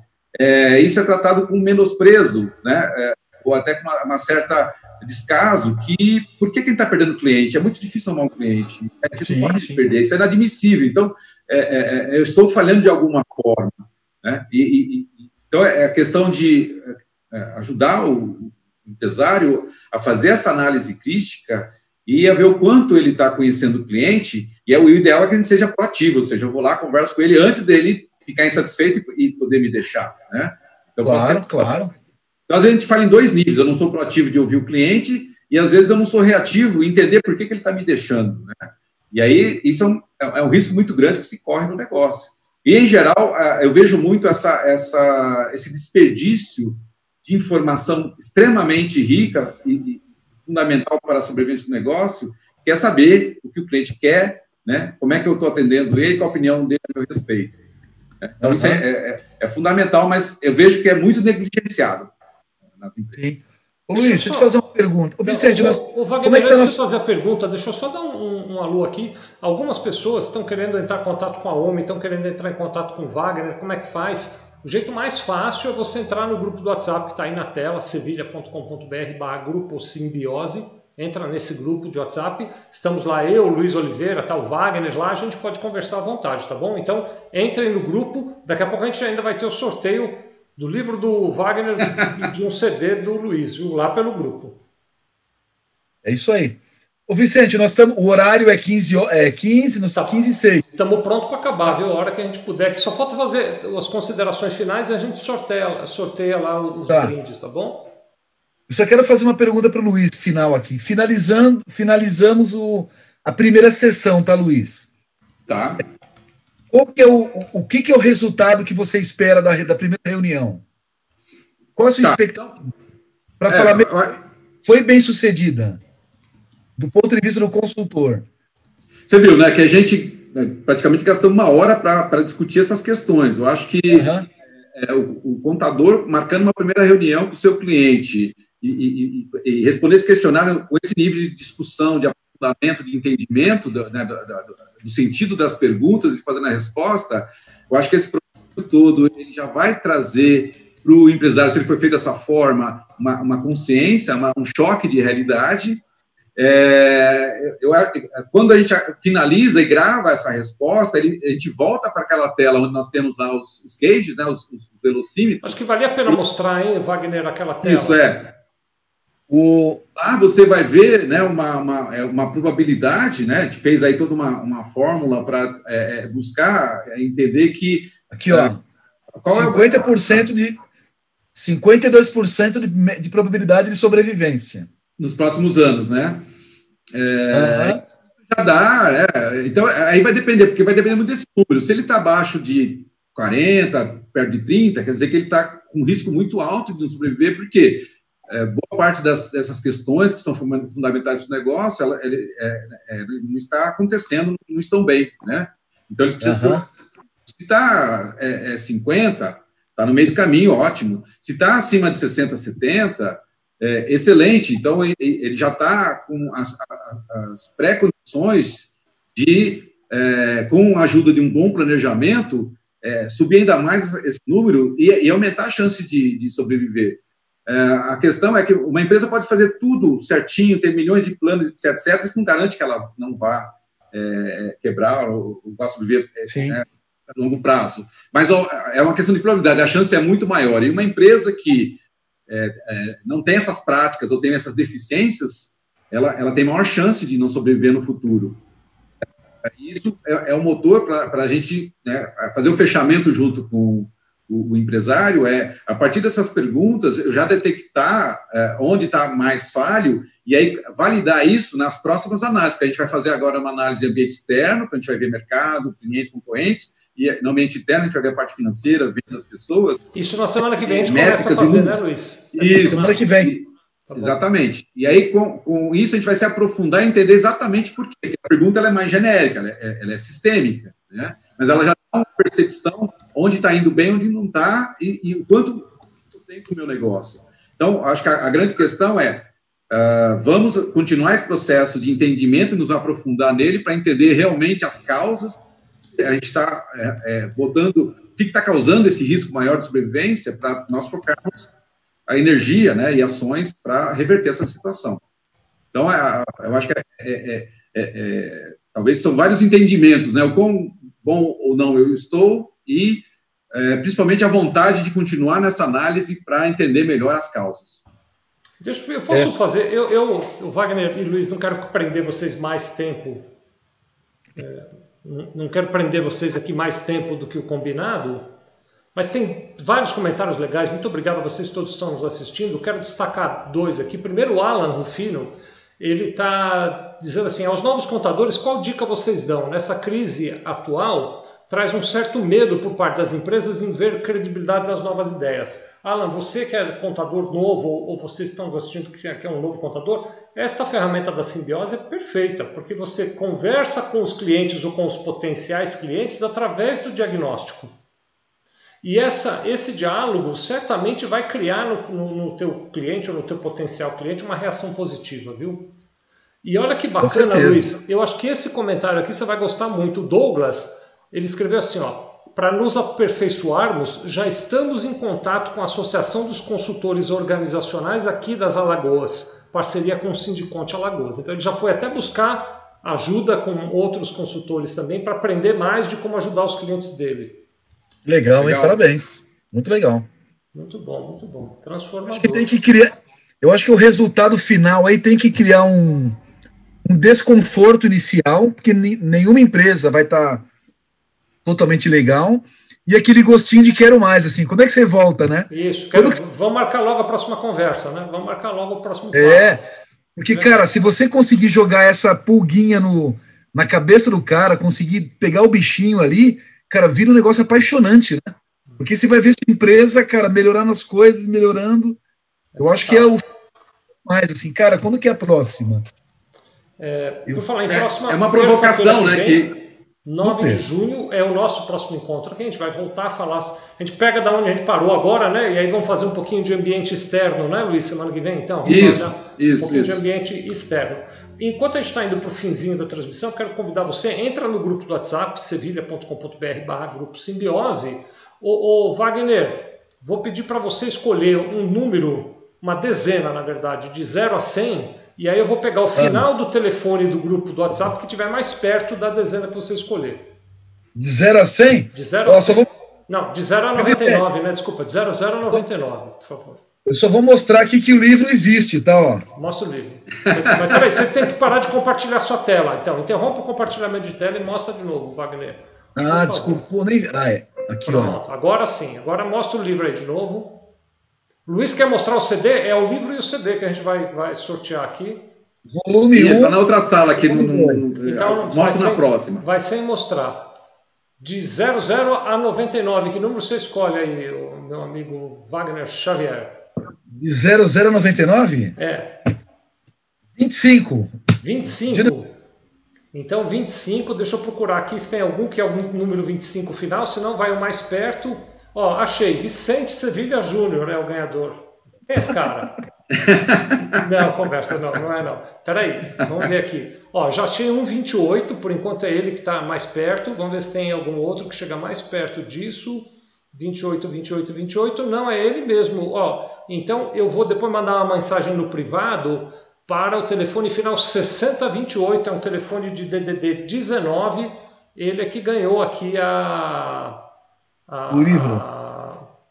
isso é tratado com menosprezo, né? ou até com uma, uma certa descaso que por que quem está perdendo cliente? É muito difícil arrumar um cliente. É que sim, pode sim. perder, isso é inadmissível. Então, é, é, é, eu estou falhando de alguma forma. Né? E, e, então, é a questão de é, ajudar o empresário a fazer essa análise crítica e a ver o quanto ele está conhecendo o cliente, e é o ideal é que a gente seja proativo, ou seja, eu vou lá, converso com ele antes dele ficar insatisfeito e poder me deixar. Né? Então, claro, claro. Então, às vezes a gente fala em dois níveis. Eu não sou proativo de ouvir o cliente e, às vezes, eu não sou reativo em entender por que, que ele está me deixando. Né? E aí, isso é um, é um, risco muito grande que se corre no negócio. E, em geral, eu vejo muito essa, essa, esse desperdício de informação extremamente rica e, fundamental para a sobrevivência do negócio, que é saber o que o cliente quer, né? como é que eu estou atendendo ele, qual a opinião dele a meu respeito. Então, uhum. isso é, é, é, fundamental, mas eu vejo que é muito negligenciado nas empresas. Sim. Ô, Luiz, deixa eu te fazer uma pergunta. Ô, Vicente, nós, Wagner, como é que tá nosso... fazer a pergunta, deixa eu só dar um, um, alô aqui. Algumas pessoas estão querendo entrar em contato com a OMI, estão querendo entrar em contato com o Wagner, como é que faz? O jeito mais fácil é você entrar no grupo do WhatsApp que está aí na tela, sevilha.com.br grupo simbiose. Entra nesse grupo de WhatsApp. Estamos lá, eu, Luiz Oliveira, tá, o Wagner lá, a gente pode conversar à vontade, tá bom? Então, entrem no grupo. Daqui a pouco a gente ainda vai ter o sorteio do livro do Wagner e *laughs* de um CD do Luiz, viu? lá pelo grupo. É isso aí. Ô Vicente, nós estamos. O horário é 15, é 15, nós tá. 15 e 6. Estamos prontos para acabar, viu? A hora que a gente puder. Que só falta fazer as considerações finais e a gente sorteia, sorteia lá os tá. brindes, tá bom? Eu só quero fazer uma pergunta para o Luiz, final aqui. Finalizando, finalizamos o, a primeira sessão, tá, Luiz? Tá. Qual que é o, o que, que é o resultado que você espera da, da primeira reunião? Qual a sua tá. expectativa? Para é, falar, eu... foi bem sucedida, do ponto de vista do consultor. Você viu, né, que a gente né, praticamente gastou uma hora para discutir essas questões. Eu acho que uhum. é, o, o, contador marcando uma primeira reunião com o seu cliente e, e, e, responder esse questionário com esse nível de discussão, de fundamento de entendimento do, né, do, do, do, sentido das perguntas e fazendo a resposta, eu acho que esse processo todo ele já vai trazer para o empresário, se ele for feito dessa forma, uma, uma consciência, uma, um choque de realidade. É, eu, quando a gente finaliza e grava essa resposta, ele, a gente volta para aquela tela onde nós temos lá os, os cages, né, os, os velocímetros. Acho que valia a pena mostrar, hein, Wagner, aquela tela. Isso é. O, lá você vai ver né, uma, uma, é uma probabilidade, né? A gente fez aí toda uma, uma fórmula para é, é, buscar é, entender que. Aqui, ó. É, qual 50% é o... de. 52% de, de probabilidade de sobrevivência. Nos próximos anos, né? Uhum. Já dá, é, então aí vai depender, porque vai depender muito desse número. Se ele está abaixo de 40, perto de 30, quer dizer que ele está com um risco muito alto de não sobreviver, porque é, boa parte das, dessas questões que são fundamentais do negócio, ela, ele, é, é, não está acontecendo, não estão bem, né? Então, eles precisam... Uhum. Se está é, 50, é está no meio do caminho, ótimo. Se está acima de 60, 70, é, excelente. Então, ele, ele já está com as, as pré-condições de, é, com a ajuda de um bom planejamento, subir ainda mais esse número e, e aumentar a chance de, de sobreviver. É, a questão é que uma empresa pode fazer tudo certinho, ter milhões de planos, etc, etc, isso não garante que ela não vá é, quebrar ou, ou vá sobreviver né, a longo prazo. Mas ó, é uma questão de probabilidade, a chance é muito maior. E uma empresa que é, é, não tem essas práticas ou tem essas deficiências, ela, ela tem maior chance de não sobreviver no futuro. isso é, é o motor para a gente né, fazer o fechamento junto com o, o, empresário. É a partir dessas perguntas eu já detectar é, onde está mais falho e aí validar isso nas próximas análises. Porque a gente vai fazer agora uma análise de ambiente externo, a gente vai ver mercado, clientes, concorrentes e no ambiente interno a gente vai ver a parte financeira, vendo as pessoas. Isso na semana que vem a gente começa a fazer, né, Luiz? Essa isso, semana que vem. Tá exatamente. E aí, com, com, isso, a gente vai se aprofundar e entender exatamente por quê. A pergunta é mais genérica, ela é, ela é sistêmica, né? mas ela já dá uma percepção onde está indo bem, onde não está, e, e, o quanto tem com o meu negócio. Então, acho que a, a grande questão é, uh, vamos continuar esse processo de entendimento, nos aprofundar nele para entender realmente as causas. A gente está é, é, botando o que está causando esse risco maior de sobrevivência para nós focarmos a energia né, e ações para reverter essa situação. Então, é, eu acho que é, é, é, é, talvez são vários entendimentos, né, o quão bom ou não eu estou e é, principalmente a vontade de continuar nessa análise para entender melhor as causas. Deixa, eu posso fazer, eu, eu, o Wagner e Luiz, não quero prender vocês mais tempo, não quero prender vocês aqui mais tempo do que o combinado, mas tem vários comentários legais. Muito obrigado a vocês todos que estão nos assistindo. Quero destacar dois aqui. Primeiro, o Alan Rufino. Ele está dizendo assim: aos novos contadores, qual dica vocês dão? Nessa crise atual, traz um certo medo por parte das empresas em ver credibilidade das novas ideias. Alan, você que é contador novo, ou vocês estão nos assistindo que é um novo contador, esta ferramenta da simbiose é perfeita, porque você conversa com os clientes ou com os potenciais clientes através do diagnóstico. E essa, esse diálogo certamente vai criar no, no, no, teu cliente ou no teu potencial cliente uma reação positiva, viu? E olha que bacana, Luiz. Eu acho que esse comentário aqui você vai gostar muito. O Douglas, ele escreveu assim, ó. Para nos aperfeiçoarmos, já estamos em contato com a Associação dos Consultores Organizacionais aqui das Alagoas, parceria com o Sindiconte Alagoas. Então ele já foi até buscar ajuda com outros consultores também para aprender mais de como ajudar os clientes dele. Legal, legal. hein? Parabéns. Muito legal. Muito bom, muito bom. Transformador. Acho que tem que criar. Eu acho que o resultado final aí tem que criar um, um desconforto inicial, porque nenhuma empresa vai estar tá totalmente legal. E aquele gostinho de quero mais, assim, quando é que você volta, né? Isso, quero, que... vamos marcar logo a próxima conversa, né? Vamos marcar logo o próximo É, porque, cara, se você conseguir jogar essa pulguinha no, na cabeça do cara, conseguir pegar o bichinho ali, cara, vira um negócio apaixonante, né? Porque você vai ver sua empresa, cara, melhorando as coisas, melhorando. Eu acho que é o mais assim, cara, quando que é a próxima? É, por falar em próxima. É, é uma provocação, né? Que 9 de junho é o nosso próximo encontro aqui. A gente vai voltar a falar. A gente pega da onde a gente parou agora, né? E aí vamos fazer um pouquinho de ambiente externo, né, Luiz? Semana que vem, então? Isso, isso. Um pouquinho isso. de ambiente externo. Enquanto a gente está indo para o finzinho da transmissão, quero convidar você, entra no grupo do WhatsApp, sevilha.com.br barra grupo simbiose. Ô, ô, Wagner, vou pedir para você escolher um número, uma dezena, na verdade, de 0 a 100, e aí eu vou pegar o final do telefone do grupo do WhatsApp que estiver mais perto da dezena que você escolher. De 0 a 100? De 0 a 100. Vou... Não, de 0 a 99, né? Desculpa, de 0 a 0 a 99, por favor. Eu só vou mostrar aqui que o livro existe, tá? Ó. Mostra o livro. Mas peraí, você tem que parar de compartilhar sua tela. Então, interrompa o compartilhamento de tela e mostra de novo, Wagner. Ah, desculpa, pô, nem. Ah, é. Aqui, Pronto, ó. agora sim. Agora mostra o livro aí de novo. Luiz quer mostrar o CD? É o livro e o CD que a gente vai, vai sortear aqui. Volume 1. Um, tá na outra sala aqui. No, no, no, então, mostra na próxima. Vai sem mostrar. De 00 a 99. Que número você escolhe aí, meu amigo Wagner Xavier? De 0099? É. 25. 25? Então, 25, deixa eu procurar aqui se tem algum que é algum número 25 final, senão vai o mais perto. Ó, achei. Vicente Sevilha Júnior é o ganhador. Quem é esse cara? *laughs* não, conversa, não, não é não. Peraí, vamos ver aqui. Ó, já achei um 28, por enquanto é ele que está mais perto. Vamos ver se tem algum outro que chega mais perto disso. 28, 28, 28, não é ele mesmo. Ó, então eu vou depois mandar uma mensagem no privado para o telefone final 6028, é um telefone de DDD 19. Ele é que ganhou aqui a, a o livro.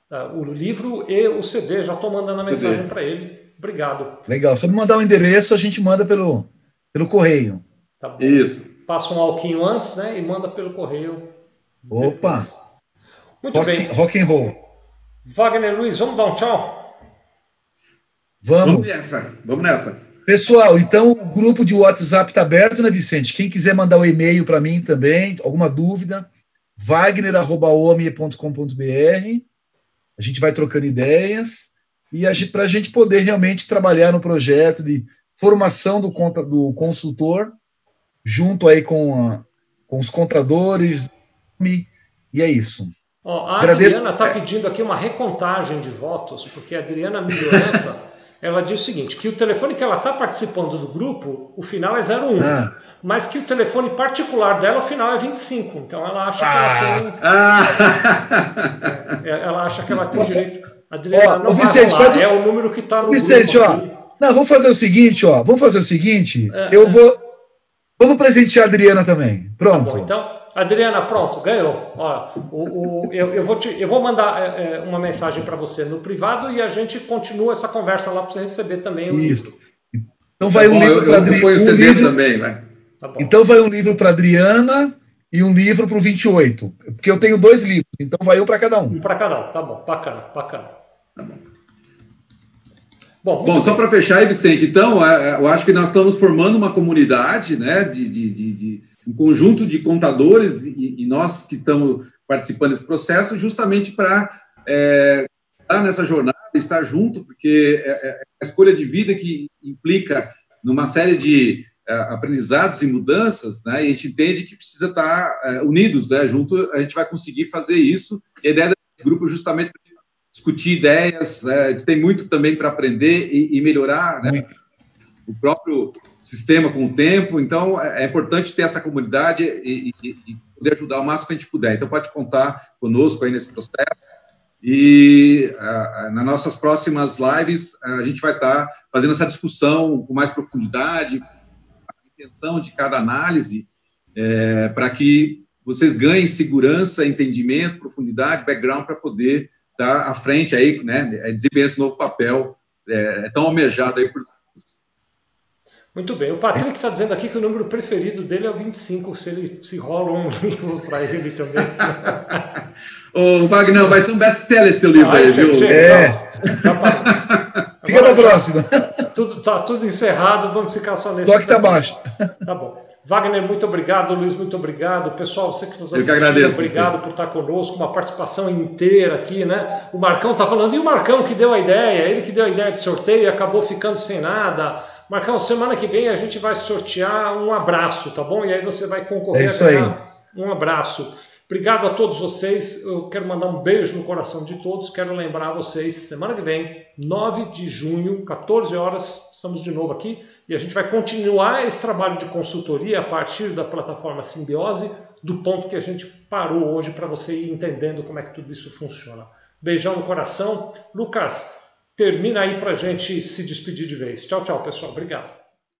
A, a, o livro e o CD. Já estou mandando a mensagem para ele. Obrigado. Legal. Se me mandar o um endereço, a gente manda pelo, pelo correio. Tá Isso. passa um alquinho antes, né? E manda pelo correio. Opa! Depois. Muito rock, bem. Rock and roll. Wagner Luiz, vamos dar um tchau? Vamos. Vamos nessa. Vamos nessa. Pessoal, então o grupo de WhatsApp está aberto, né, Vicente? Quem quiser mandar o um e-mail para mim também, alguma dúvida, wagner.ome.com.br. A gente vai trocando ideias e para a gente poder realmente trabalhar no projeto de formação do, do consultor, junto aí com, a, com os contadores, e é isso. Oh, a Agradeço. Adriana está pedindo aqui uma recontagem de votos, porque a Adriana Milhorança, *laughs* ela diz o seguinte, que o telefone que ela está participando do grupo, o final é 01, ah. mas que o telefone particular dela, o final é 25. Então ela acha ah. que ela ah. tem... Ah. É, ela acha que ela tem direito... Adriana, ó, não Vicente, faz o... é o número que está no Vicente, grupo. Vicente, ó, não, vamos fazer o seguinte, ó. Vamos fazer o seguinte. É, eu é. vou. Vamos presentear a Adriana também. Pronto. Tá bom, então, Adriana, pronto, ganhou. Ó, o, o, eu, eu, vou te, eu vou mandar é, é uma mensagem para você no privado e a gente continua essa conversa lá para você receber também. O Isso. Então vai tá um bom, livro para Adriana. Um livro... também, vai. Tá então vai um livro para Adriana e um livro para o 28. Porque eu tenho dois livros, então vai um para cada um. Um para cada um, tá bom, bacana, bacana. Tá bom. Bom, Bom só para fechar, Vicente, então, é, é, eu acho que nós estamos formando uma comunidade, né, de, de, de, de um conjunto de contadores e, e, nós que estamos participando desse processo, justamente para é, estar nessa jornada, estar junto, porque é, é a escolha de vida que implica numa série de aprendizados e mudanças, né, e a gente entende que precisa estar é, unidos, né, junto a gente vai conseguir fazer isso. E a ideia desse grupo é justamente discutir ideias, é, tem muito também para aprender e, e melhorar né, o próprio sistema com o tempo. Então, é, é importante ter essa comunidade e, e, e, poder ajudar o máximo que a gente puder. Então, pode contar conosco aí nesse processo. E uh, nas nossas próximas lives, a gente vai estar tá fazendo essa discussão com mais profundidade, a intenção de cada análise, é, para que vocês ganhem segurança, entendimento, profundidade, background para poder está à frente aí, né, é, desempenha esse novo papel é, é tão almejado aí por muito bem. O Patrick está dizendo aqui que o número preferido dele é o 25, se ele se rola um *laughs* livro para ele também. *laughs* Ô, Wagner, vai ser um best-seller esse livro ah, aí, viu? Chega, é. Fica para a próxima. Tudo, tá tudo encerrado, vamos ficar só nesse. Toque tá baixo. Tá bom. Wagner, muito obrigado. Luiz, muito obrigado. Pessoal, você que nos assistiu, agradeço, obrigado por estar conosco. Uma participação inteira aqui, né? O Marcão está falando, e o Marcão que deu a ideia, ele que deu a ideia de sorteio e acabou ficando sem nada. Marcão, semana que vem a gente vai sortear um abraço, tá bom? E aí você vai concorrer é isso a ganhar aí. um abraço. Obrigado a todos vocês. Eu quero mandar um beijo no coração de todos. Quero lembrar vocês, semana que vem, 9 de junho, 14 horas, estamos de novo aqui e a gente vai continuar esse trabalho de consultoria a partir da plataforma Simbiose, do ponto que a gente parou hoje para você ir entendendo como é que tudo isso funciona. Beijão no coração. Lucas, termina aí para a gente se despedir de vez. Tchau, tchau, pessoal. Obrigado.